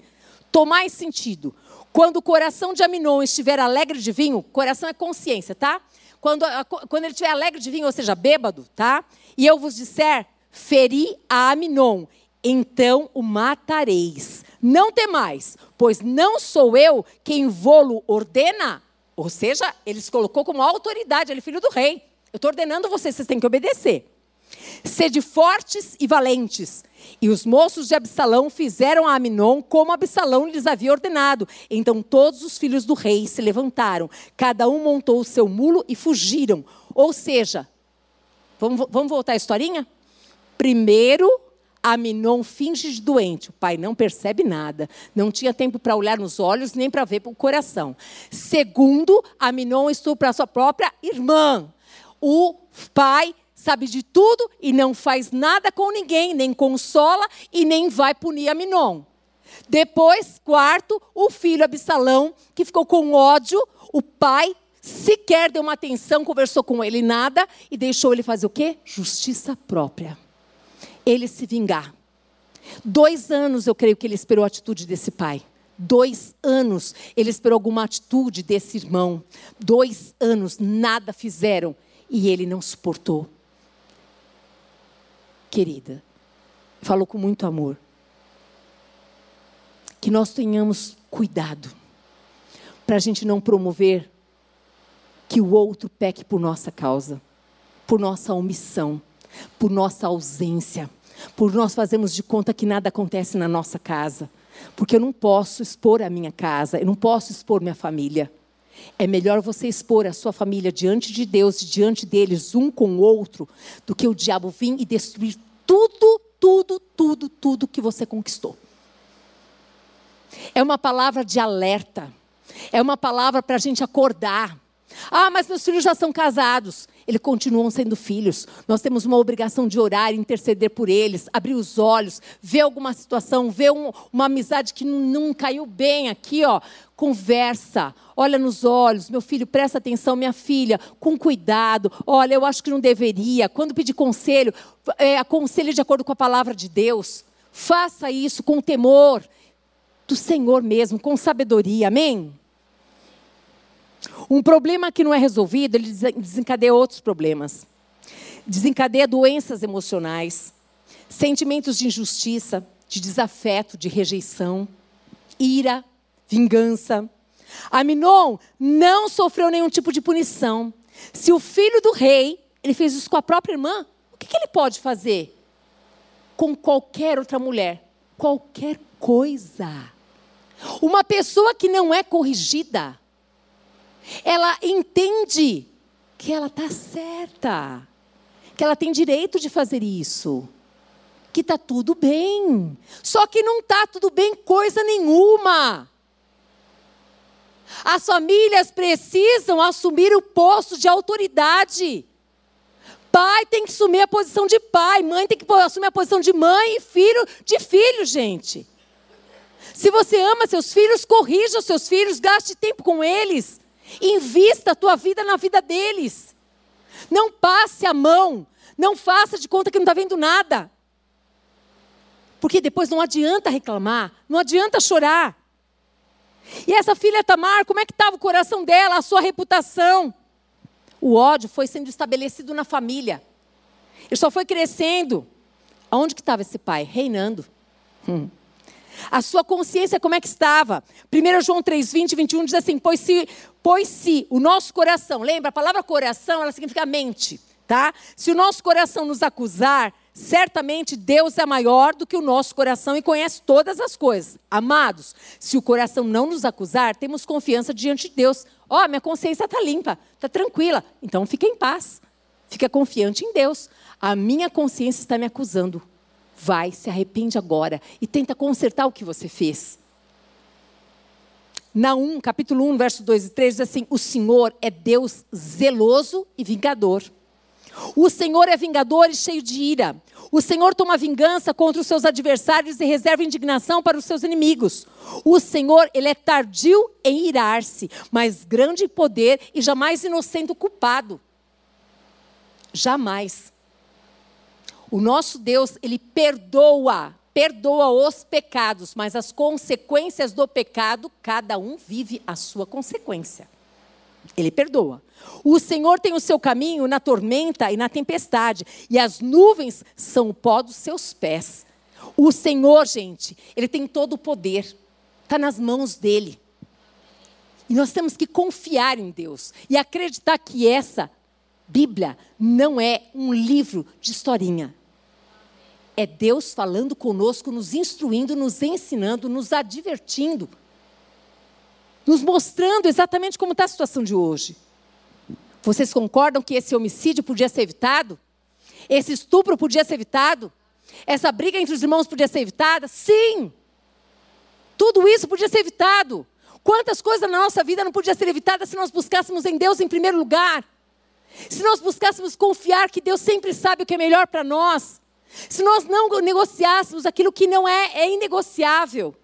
tomai sentido. Quando o coração de Aminon estiver alegre de vinho, coração é consciência, tá? quando, quando ele estiver alegre de vinho, ou seja, bêbado, tá? E eu vos disser, feri a Aminon, então o matareis. Não temais, pois não sou eu quem vou-lo ordena. Ou seja, ele se colocou como autoridade, ele é filho do rei. Eu estou ordenando vocês, vocês têm que obedecer. Sede fortes e valentes. E os moços de Absalão fizeram a Aminon como Absalão lhes havia ordenado. Então todos os filhos do rei se levantaram, cada um montou o seu mulo e fugiram. Ou seja, vamos, vamos voltar à historinha? Primeiro, Aminon finge de doente. O pai não percebe nada. Não tinha tempo para olhar nos olhos nem para ver o coração. Segundo, Aminon estupra a sua própria irmã. O pai sabe de tudo e não faz nada com ninguém, nem consola e nem vai punir Aminon. Depois, quarto, o filho Absalão, que ficou com ódio, o pai sequer deu uma atenção, conversou com ele nada e deixou ele fazer o quê? Justiça própria. Ele se vingar. Dois anos eu creio que ele esperou a atitude desse pai. Dois anos ele esperou alguma atitude desse irmão. Dois anos nada fizeram e ele não suportou querida, falou com muito amor. Que nós tenhamos cuidado para a gente não promover que o outro peque por nossa causa, por nossa omissão, por nossa ausência, por nós fazermos de conta que nada acontece na nossa casa. Porque eu não posso expor a minha casa, eu não posso expor minha família. É melhor você expor a sua família diante de Deus, diante deles, um com o outro, do que o diabo vir e destruir tudo, tudo, tudo, tudo que você conquistou. É uma palavra de alerta. É uma palavra para a gente acordar. Ah, mas meus filhos já são casados. Eles continuam sendo filhos. Nós temos uma obrigação de orar, interceder por eles, abrir os olhos, ver alguma situação, ver um, uma amizade que não, caiu bem aqui, ó. Conversa, olha nos olhos, meu filho, presta atenção, minha filha, com cuidado. Olha, eu acho que não deveria. Quando pedir conselho, é, aconselhe de acordo com a palavra de Deus. Faça isso com temor do Senhor mesmo, com sabedoria. Amém? Um problema que não é resolvido, ele desencadeia outros problemas. Desencadeia doenças emocionais, sentimentos de injustiça, de desafeto, de rejeição, ira, vingança. Aminon não sofreu nenhum tipo de punição. Se o filho do rei, ele fez isso com a própria irmã, o que, que ele pode fazer? Com qualquer outra mulher. Qualquer coisa. Uma pessoa que não é corrigida, ela entende que ela está certa, que ela tem direito de fazer isso, que está tudo bem. Só que não está tudo bem coisa nenhuma. As famílias precisam assumir o posto de autoridade. Pai tem que assumir a posição de pai, mãe tem que assumir a posição de mãe e filho de filho, gente. Se você ama seus filhos, corrija os seus filhos, gaste tempo com eles. Invista a tua vida na vida deles. Não passe a mão. Não faça de conta que não está vendo nada. Porque depois não adianta reclamar, não adianta chorar. E essa filha Tamar, como é que estava o coração dela, a sua reputação? O ódio foi sendo estabelecido na família. Ele só foi crescendo. Aonde que estava esse pai? Reinando. Hum. A sua consciência como é que estava? 1 João 3, 20 e 21 diz assim: pois se, pois se o nosso coração, lembra, a palavra coração, ela significa mente, tá? Se o nosso coração nos acusar, certamente Deus é maior do que o nosso coração e conhece todas as coisas. Amados, se o coração não nos acusar, temos confiança diante de Deus. Ó, oh, minha consciência está limpa, está tranquila. Então fica em paz. Fica confiante em Deus. A minha consciência está me acusando vai, se arrepende agora e tenta consertar o que você fez. Naum, capítulo 1, verso 2 e 3 diz assim: O Senhor é Deus zeloso e vingador. O Senhor é vingador e cheio de ira. O Senhor toma vingança contra os seus adversários e reserva indignação para os seus inimigos. O Senhor, ele é tardio em irar-se, mas grande em poder e jamais inocente o culpado. Jamais. O nosso Deus, ele perdoa, perdoa os pecados, mas as consequências do pecado, cada um vive a sua consequência. Ele perdoa. O Senhor tem o seu caminho na tormenta e na tempestade, e as nuvens são o pó dos seus pés. O Senhor, gente, Ele tem todo o poder, está nas mãos dele. E nós temos que confiar em Deus e acreditar que essa Bíblia não é um livro de historinha. É Deus falando conosco, nos instruindo, nos ensinando, nos advertindo, nos mostrando exatamente como está a situação de hoje. Vocês concordam que esse homicídio podia ser evitado? Esse estupro podia ser evitado? Essa briga entre os irmãos podia ser evitada? Sim! Tudo isso podia ser evitado. Quantas coisas na nossa vida não podiam ser evitadas se nós buscássemos em Deus em primeiro lugar? Se nós buscássemos confiar que Deus sempre sabe o que é melhor para nós? Se nós não negociássemos aquilo que não é, é inegociável?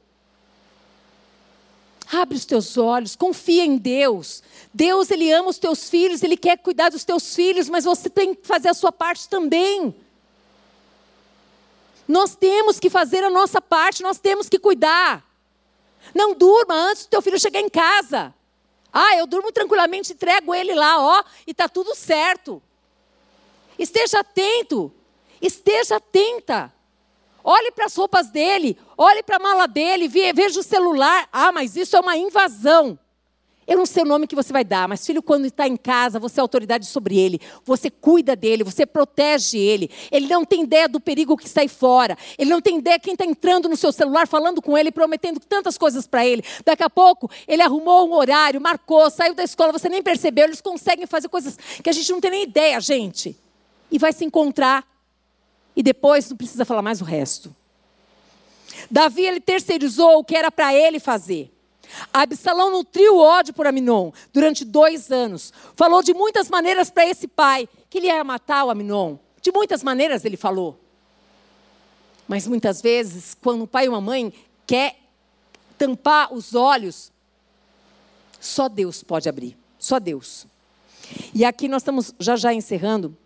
Abre os teus olhos, confia em Deus. Deus, Ele ama os teus filhos, Ele quer cuidar dos teus filhos, mas você tem que fazer a sua parte também. Nós temos que fazer a nossa parte, nós temos que cuidar. Não durma antes do teu filho chegar em casa. Ah, eu durmo tranquilamente, entrego ele lá, ó, e está tudo certo. Esteja atento, esteja atenta. Olhe para as roupas dele, olhe para a mala dele, veja o celular. Ah, mas isso é uma invasão. Eu não sei o nome que você vai dar, mas filho, quando está em casa, você é autoridade sobre ele. Você cuida dele, você protege ele. Ele não tem ideia do perigo que está aí fora. Ele não tem ideia quem está entrando no seu celular, falando com ele, prometendo tantas coisas para ele. Daqui a pouco, ele arrumou um horário, marcou, saiu da escola, você nem percebeu. Eles conseguem fazer coisas que a gente não tem nem ideia, gente. E vai se encontrar e depois não precisa falar mais o resto. Davi, ele terceirizou o que era para ele fazer. Absalão nutriu ódio por Aminon durante dois anos. Falou de muitas maneiras para esse pai que ele ia matar o Aminon. De muitas maneiras ele falou. Mas muitas vezes, quando o pai e uma mãe quer tampar os olhos, só Deus pode abrir. Só Deus. E aqui nós estamos já já encerrando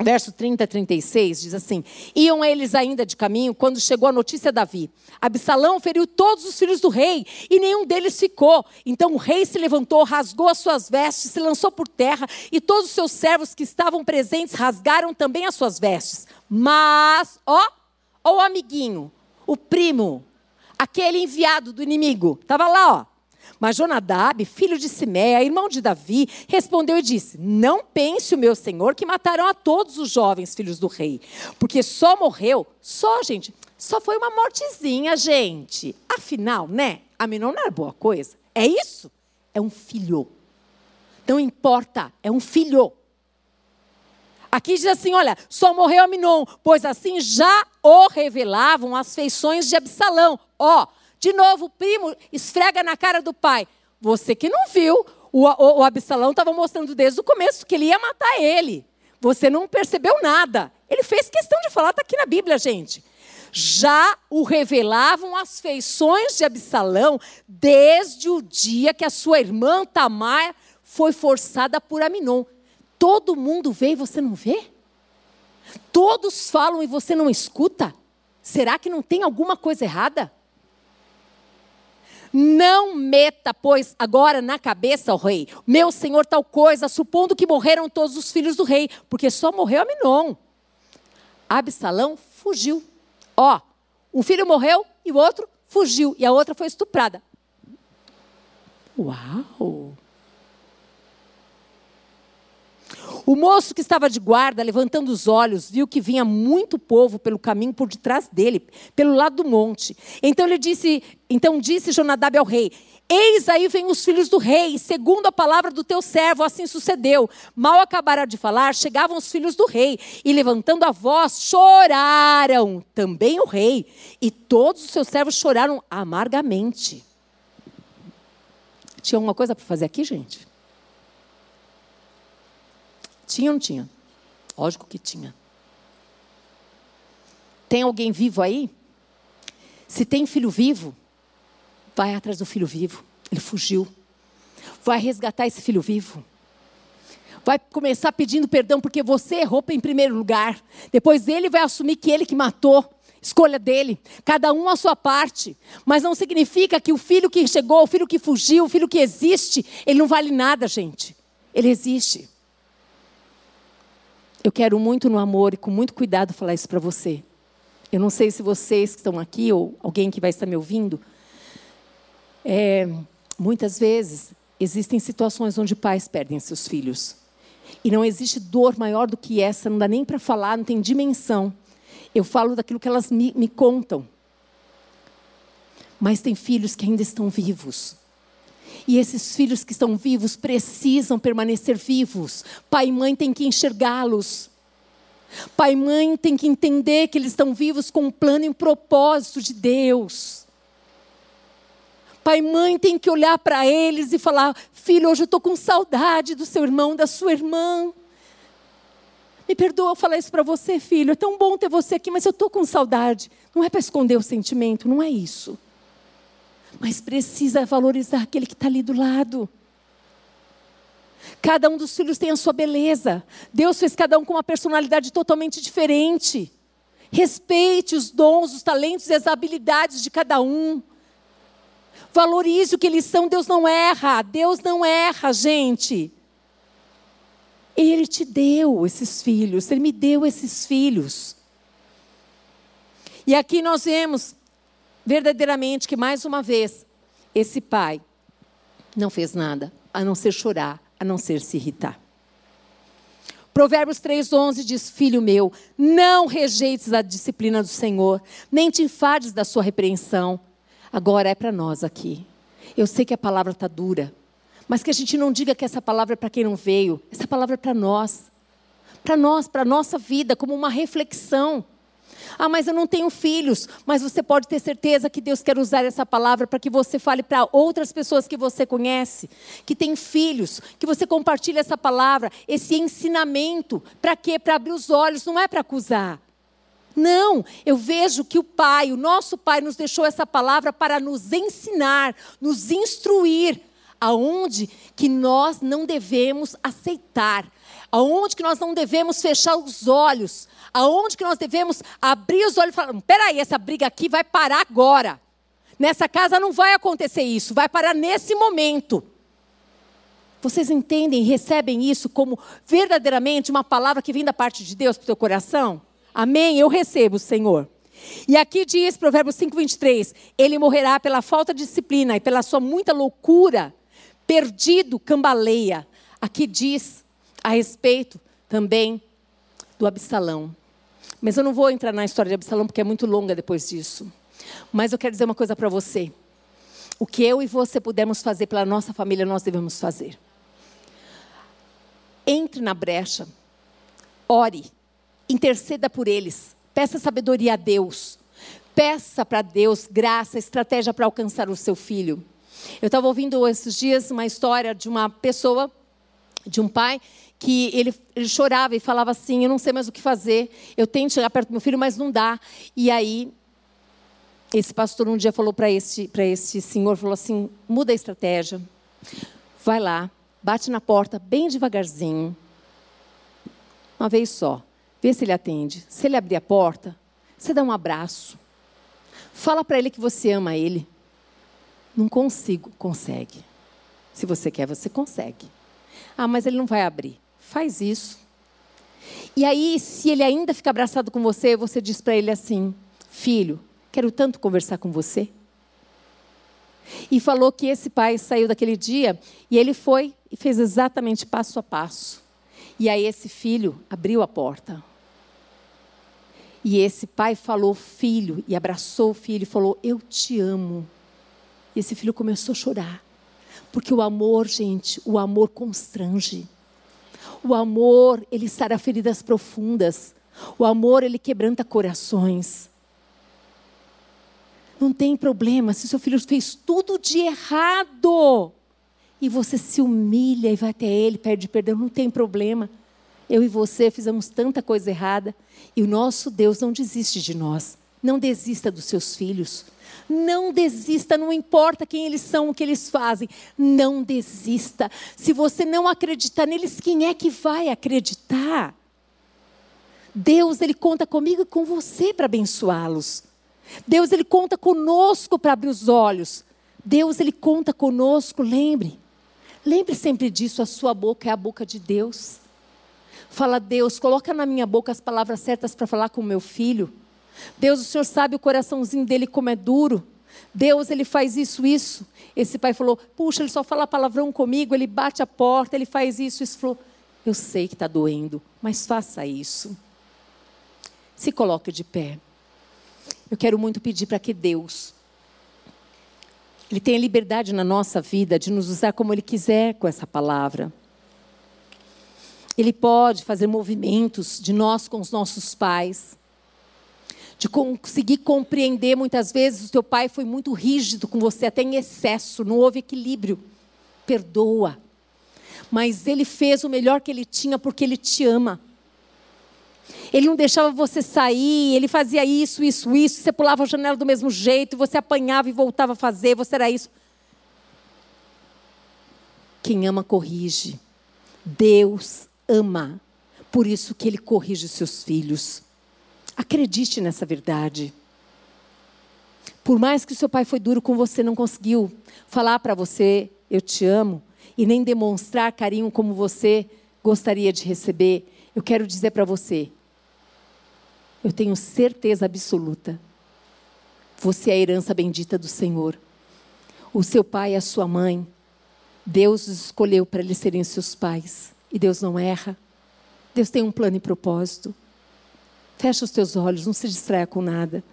verso 30 a 36, diz assim: Iam eles ainda de caminho quando chegou a notícia a Davi. Absalão feriu todos os filhos do rei e nenhum deles ficou. Então o rei se levantou, rasgou as suas vestes, se lançou por terra e todos os seus servos que estavam presentes rasgaram também as suas vestes. Mas, ó, ó o amiguinho, o primo, aquele enviado do inimigo, estava lá, ó mas Jonadab, filho de Simeia, irmão de Davi, respondeu e disse: Não pense o meu senhor que mataram a todos os jovens filhos do rei, porque só morreu, só, gente, só foi uma mortezinha, gente. Afinal, né? Aminon não era boa coisa. É isso? É um filho. Não importa, é um filho. Aqui diz assim: olha, só morreu Aminon, pois assim já o revelavam as feições de Absalão. Ó, de novo, o primo esfrega na cara do pai. Você que não viu, o, o, o Absalão estava mostrando desde o começo que ele ia matar ele. Você não percebeu nada. Ele fez questão de falar, está aqui na Bíblia, gente. Já o revelavam as feições de Absalão desde o dia que a sua irmã Tamar foi forçada por Aminon. Todo mundo vê e você não vê? Todos falam e você não escuta? Será que não tem alguma coisa errada? Não meta, pois, agora na cabeça, o rei, meu senhor tal coisa, supondo que morreram todos os filhos do rei, porque só morreu Aminon. Absalão fugiu. Ó, um filho morreu e o outro fugiu, e a outra foi estuprada. Uau! O moço que estava de guarda, levantando os olhos, viu que vinha muito povo pelo caminho por detrás dele, pelo lado do monte. Então ele disse, então disse Jonadab ao rei: Eis aí vêm os filhos do rei, segundo a palavra do teu servo, assim sucedeu. Mal acabaram de falar, chegavam os filhos do rei, e levantando a voz, choraram também o rei, e todos os seus servos choraram amargamente. Tinha alguma coisa para fazer aqui, gente? Tinha ou não tinha? Lógico que tinha. Tem alguém vivo aí? Se tem filho vivo, vai atrás do filho vivo. Ele fugiu. Vai resgatar esse filho vivo. Vai começar pedindo perdão porque você errou em primeiro lugar. Depois ele vai assumir que ele que matou. Escolha dele, cada um a sua parte. Mas não significa que o filho que chegou, o filho que fugiu, o filho que existe, ele não vale nada, gente. Ele existe. Eu quero muito no amor e com muito cuidado falar isso para você. Eu não sei se vocês que estão aqui ou alguém que vai estar me ouvindo, é, muitas vezes existem situações onde pais perdem seus filhos. E não existe dor maior do que essa, não dá nem para falar, não tem dimensão. Eu falo daquilo que elas me, me contam. Mas tem filhos que ainda estão vivos. E esses filhos que estão vivos precisam permanecer vivos. Pai e mãe têm que enxergá-los. Pai e mãe têm que entender que eles estão vivos com um plano e um propósito de Deus. Pai e mãe têm que olhar para eles e falar: Filho, hoje eu estou com saudade do seu irmão, da sua irmã. Me perdoa falar isso para você, filho. É tão bom ter você aqui, mas eu estou com saudade. Não é para esconder o sentimento, não é isso. Mas precisa valorizar aquele que está ali do lado. Cada um dos filhos tem a sua beleza. Deus fez cada um com uma personalidade totalmente diferente. Respeite os dons, os talentos e as habilidades de cada um. Valorize o que eles são. Deus não erra. Deus não erra, gente. Ele te deu esses filhos. Ele me deu esses filhos. E aqui nós vemos verdadeiramente que, mais uma vez, esse pai não fez nada a não ser chorar a não ser se irritar. Provérbios 3,11 diz: Filho meu, não rejeites a disciplina do Senhor, nem te enfades da sua repreensão. Agora é para nós aqui. Eu sei que a palavra está dura, mas que a gente não diga que essa palavra é para quem não veio, essa palavra é para nós. Para nós, para a nossa vida, como uma reflexão. Ah, mas eu não tenho filhos. Mas você pode ter certeza que Deus quer usar essa palavra para que você fale para outras pessoas que você conhece, que têm filhos, que você compartilhe essa palavra, esse ensinamento. Para quê? Para abrir os olhos, não é para acusar. Não, eu vejo que o Pai, o nosso Pai, nos deixou essa palavra para nos ensinar, nos instruir aonde que nós não devemos aceitar, aonde que nós não devemos fechar os olhos, aonde que nós devemos abrir os olhos e falar: peraí, essa briga aqui vai parar agora. Nessa casa não vai acontecer isso, vai parar nesse momento. Vocês entendem, recebem isso como verdadeiramente uma palavra que vem da parte de Deus para o teu coração? Amém? Eu recebo, Senhor. E aqui diz, Provérbios 5, 23, ele morrerá pela falta de disciplina e pela sua muita loucura, perdido, cambaleia. Aqui diz a respeito também do Absalão. Mas eu não vou entrar na história de Absalão porque é muito longa depois disso. Mas eu quero dizer uma coisa para você. O que eu e você pudermos fazer pela nossa família, nós devemos fazer. Entre na brecha, ore, interceda por eles, peça sabedoria a Deus, peça para Deus graça, estratégia para alcançar o seu filho. Eu estava ouvindo esses dias uma história de uma pessoa, de um pai que ele, ele, chorava e falava assim: Eu não sei mais o que fazer, eu tento chegar perto do meu filho, mas não dá. E aí, esse pastor um dia falou para esse, esse senhor: falou assim, muda a estratégia, vai lá, bate na porta bem devagarzinho, uma vez só, vê se ele atende. Se ele abrir a porta, você dá um abraço, fala para ele que você ama ele. Não consigo, consegue. Se você quer, você consegue. Ah, mas ele não vai abrir. Faz isso. E aí, se ele ainda fica abraçado com você, você diz para ele assim: Filho, quero tanto conversar com você. E falou que esse pai saiu daquele dia e ele foi e fez exatamente passo a passo. E aí esse filho abriu a porta. E esse pai falou, filho, e abraçou o filho e falou: Eu te amo. E esse filho começou a chorar. Porque o amor, gente, o amor constrange. O amor, ele sara feridas profundas. O amor, ele quebranta corações. Não tem problema se seu filho fez tudo de errado e você se humilha e vai até ele, pede perdão, não tem problema. Eu e você fizemos tanta coisa errada e o nosso Deus não desiste de nós. Não desista dos seus filhos. Não desista, não importa quem eles são, o que eles fazem. Não desista. Se você não acreditar neles, quem é que vai acreditar? Deus, Ele conta comigo e com você para abençoá-los. Deus, Ele conta conosco para abrir os olhos. Deus, Ele conta conosco, lembre. Lembre sempre disso, a sua boca é a boca de Deus. Fala, Deus, coloca na minha boca as palavras certas para falar com o meu filho. Deus, o Senhor sabe o coraçãozinho dele como é duro. Deus, ele faz isso, isso. Esse pai falou: Puxa, ele só fala palavrão comigo, ele bate a porta, ele faz isso, isso. Falou: Eu sei que está doendo, mas faça isso. Se coloque de pé. Eu quero muito pedir para que Deus, Ele tenha liberdade na nossa vida de nos usar como Ele quiser com essa palavra. Ele pode fazer movimentos de nós com os nossos pais de conseguir compreender muitas vezes o teu pai foi muito rígido com você, até em excesso, não houve equilíbrio. Perdoa. Mas ele fez o melhor que ele tinha porque ele te ama. Ele não deixava você sair, ele fazia isso, isso, isso, você pulava a janela do mesmo jeito, você apanhava e voltava a fazer, você era isso. Quem ama corrige. Deus ama. Por isso que ele corrige seus filhos. Acredite nessa verdade. Por mais que seu pai foi duro com você, não conseguiu falar para você, eu te amo, e nem demonstrar carinho como você gostaria de receber, eu quero dizer para você, eu tenho certeza absoluta, você é a herança bendita do Senhor. O seu pai e a sua mãe, Deus os escolheu para eles serem seus pais. E Deus não erra. Deus tem um plano e propósito. Fecha os teus olhos, não se distraia com nada.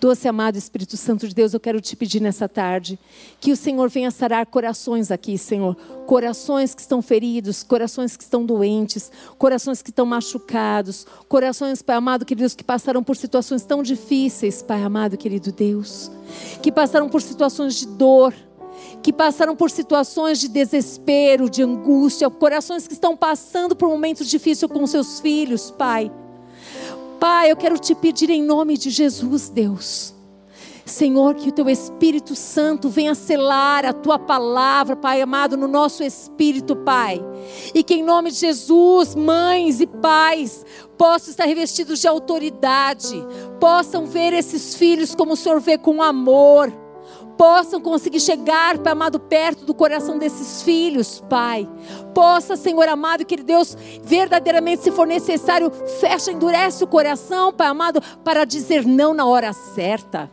Doce amado Espírito Santo de Deus, eu quero te pedir nessa tarde que o Senhor venha sarar corações aqui, Senhor. Corações que estão feridos, corações que estão doentes, corações que estão machucados, corações, Pai amado, queridos, que passaram por situações tão difíceis, Pai amado, querido Deus, que passaram por situações de dor, que passaram por situações de desespero, de angústia, corações que estão passando por momentos difíceis com seus filhos, Pai. Pai, eu quero te pedir em nome de Jesus, Deus. Senhor, que o teu Espírito Santo venha selar a tua palavra, Pai amado, no nosso espírito, Pai. E que em nome de Jesus, mães e pais possam estar revestidos de autoridade, possam ver esses filhos como o Senhor vê com amor possam conseguir chegar, Pai amado, perto do coração desses filhos, Pai. Possa, Senhor amado, que Deus, verdadeiramente, se for necessário, fecha, endurece o coração, Pai amado, para dizer não na hora certa.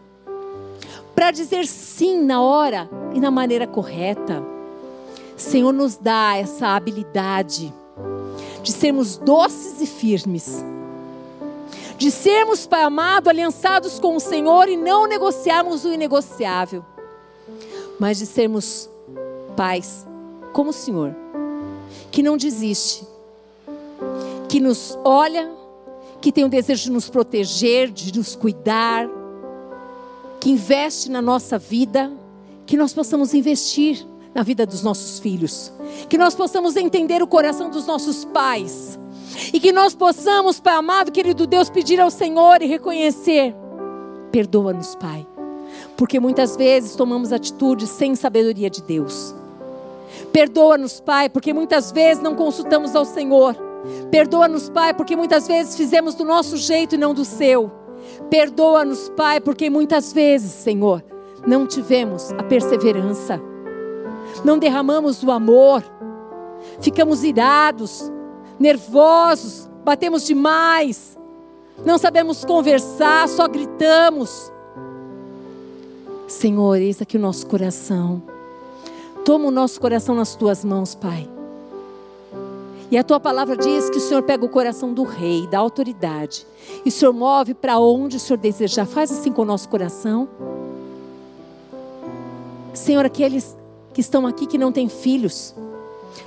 Para dizer sim na hora e na maneira correta. Senhor, nos dá essa habilidade de sermos doces e firmes de sermos, Pai amado, aliançados com o Senhor e não negociarmos o inegociável mas de sermos pais como o Senhor, que não desiste, que nos olha, que tem o desejo de nos proteger, de nos cuidar, que investe na nossa vida, que nós possamos investir na vida dos nossos filhos, que nós possamos entender o coração dos nossos pais e que nós possamos, Pai amado, querido Deus, pedir ao Senhor e reconhecer: perdoa-nos, Pai porque muitas vezes tomamos atitudes sem sabedoria de Deus. Perdoa-nos, Pai, porque muitas vezes não consultamos ao Senhor. Perdoa-nos, Pai, porque muitas vezes fizemos do nosso jeito e não do seu. Perdoa-nos, Pai, porque muitas vezes, Senhor, não tivemos a perseverança, não derramamos o amor, ficamos irados, nervosos, batemos demais, não sabemos conversar, só gritamos. Senhor, eis aqui o nosso coração. Toma o nosso coração nas tuas mãos, Pai. E a tua palavra diz que o Senhor pega o coração do rei, da autoridade, e o Senhor move para onde o Senhor desejar. Faz assim com o nosso coração. Senhor, aqueles que estão aqui que não têm filhos,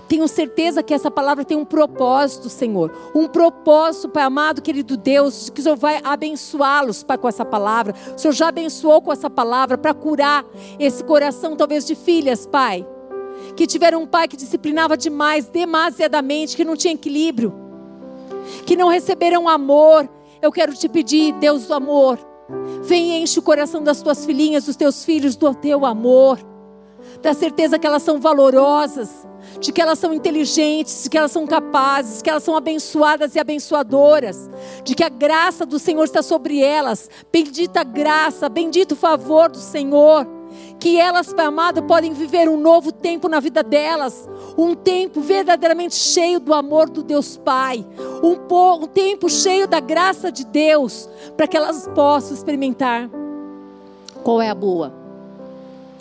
tenho certeza que essa palavra tem um propósito, Senhor. Um propósito, Pai amado, querido Deus, de que o Senhor vai abençoá-los, Pai, com essa palavra. O Senhor já abençoou com essa palavra para curar esse coração, talvez, de filhas, Pai. Que tiveram um pai que disciplinava demais, demasiadamente, que não tinha equilíbrio. Que não receberam amor. Eu quero te pedir, Deus do amor. Vem e enche o coração das tuas filhinhas, dos teus filhos, do teu amor. Da certeza que elas são valorosas de que elas são inteligentes, de que elas são capazes, que elas são abençoadas e abençoadoras, de que a graça do Senhor está sobre elas. Bendita graça, bendito favor do Senhor. que elas, Pai amado, podem viver um novo tempo na vida delas, um tempo verdadeiramente cheio do amor do Deus Pai, um, um tempo cheio da graça de Deus, para que elas possam experimentar qual é a boa,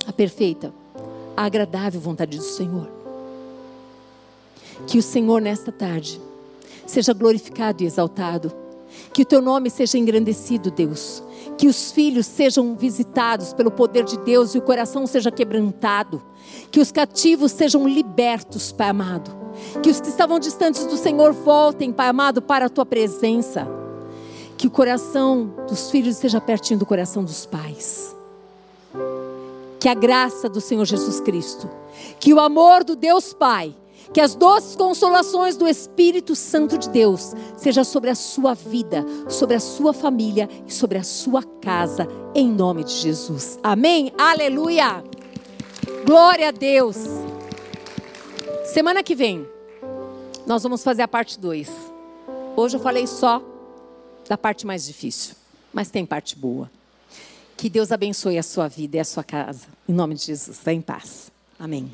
a perfeita, a agradável vontade do Senhor. Que o Senhor, nesta tarde, seja glorificado e exaltado. Que o teu nome seja engrandecido, Deus. Que os filhos sejam visitados pelo poder de Deus e o coração seja quebrantado. Que os cativos sejam libertos, Pai amado. Que os que estavam distantes do Senhor voltem, Pai amado, para a tua presença. Que o coração dos filhos esteja pertinho do coração dos pais. Que a graça do Senhor Jesus Cristo, que o amor do Deus Pai que as doces consolações do Espírito Santo de Deus seja sobre a sua vida, sobre a sua família e sobre a sua casa, em nome de Jesus. Amém? Aleluia! Glória a Deus! Semana que vem, nós vamos fazer a parte 2. Hoje eu falei só da parte mais difícil, mas tem parte boa. Que Deus abençoe a sua vida e a sua casa. Em nome de Jesus. Vá em paz. Amém.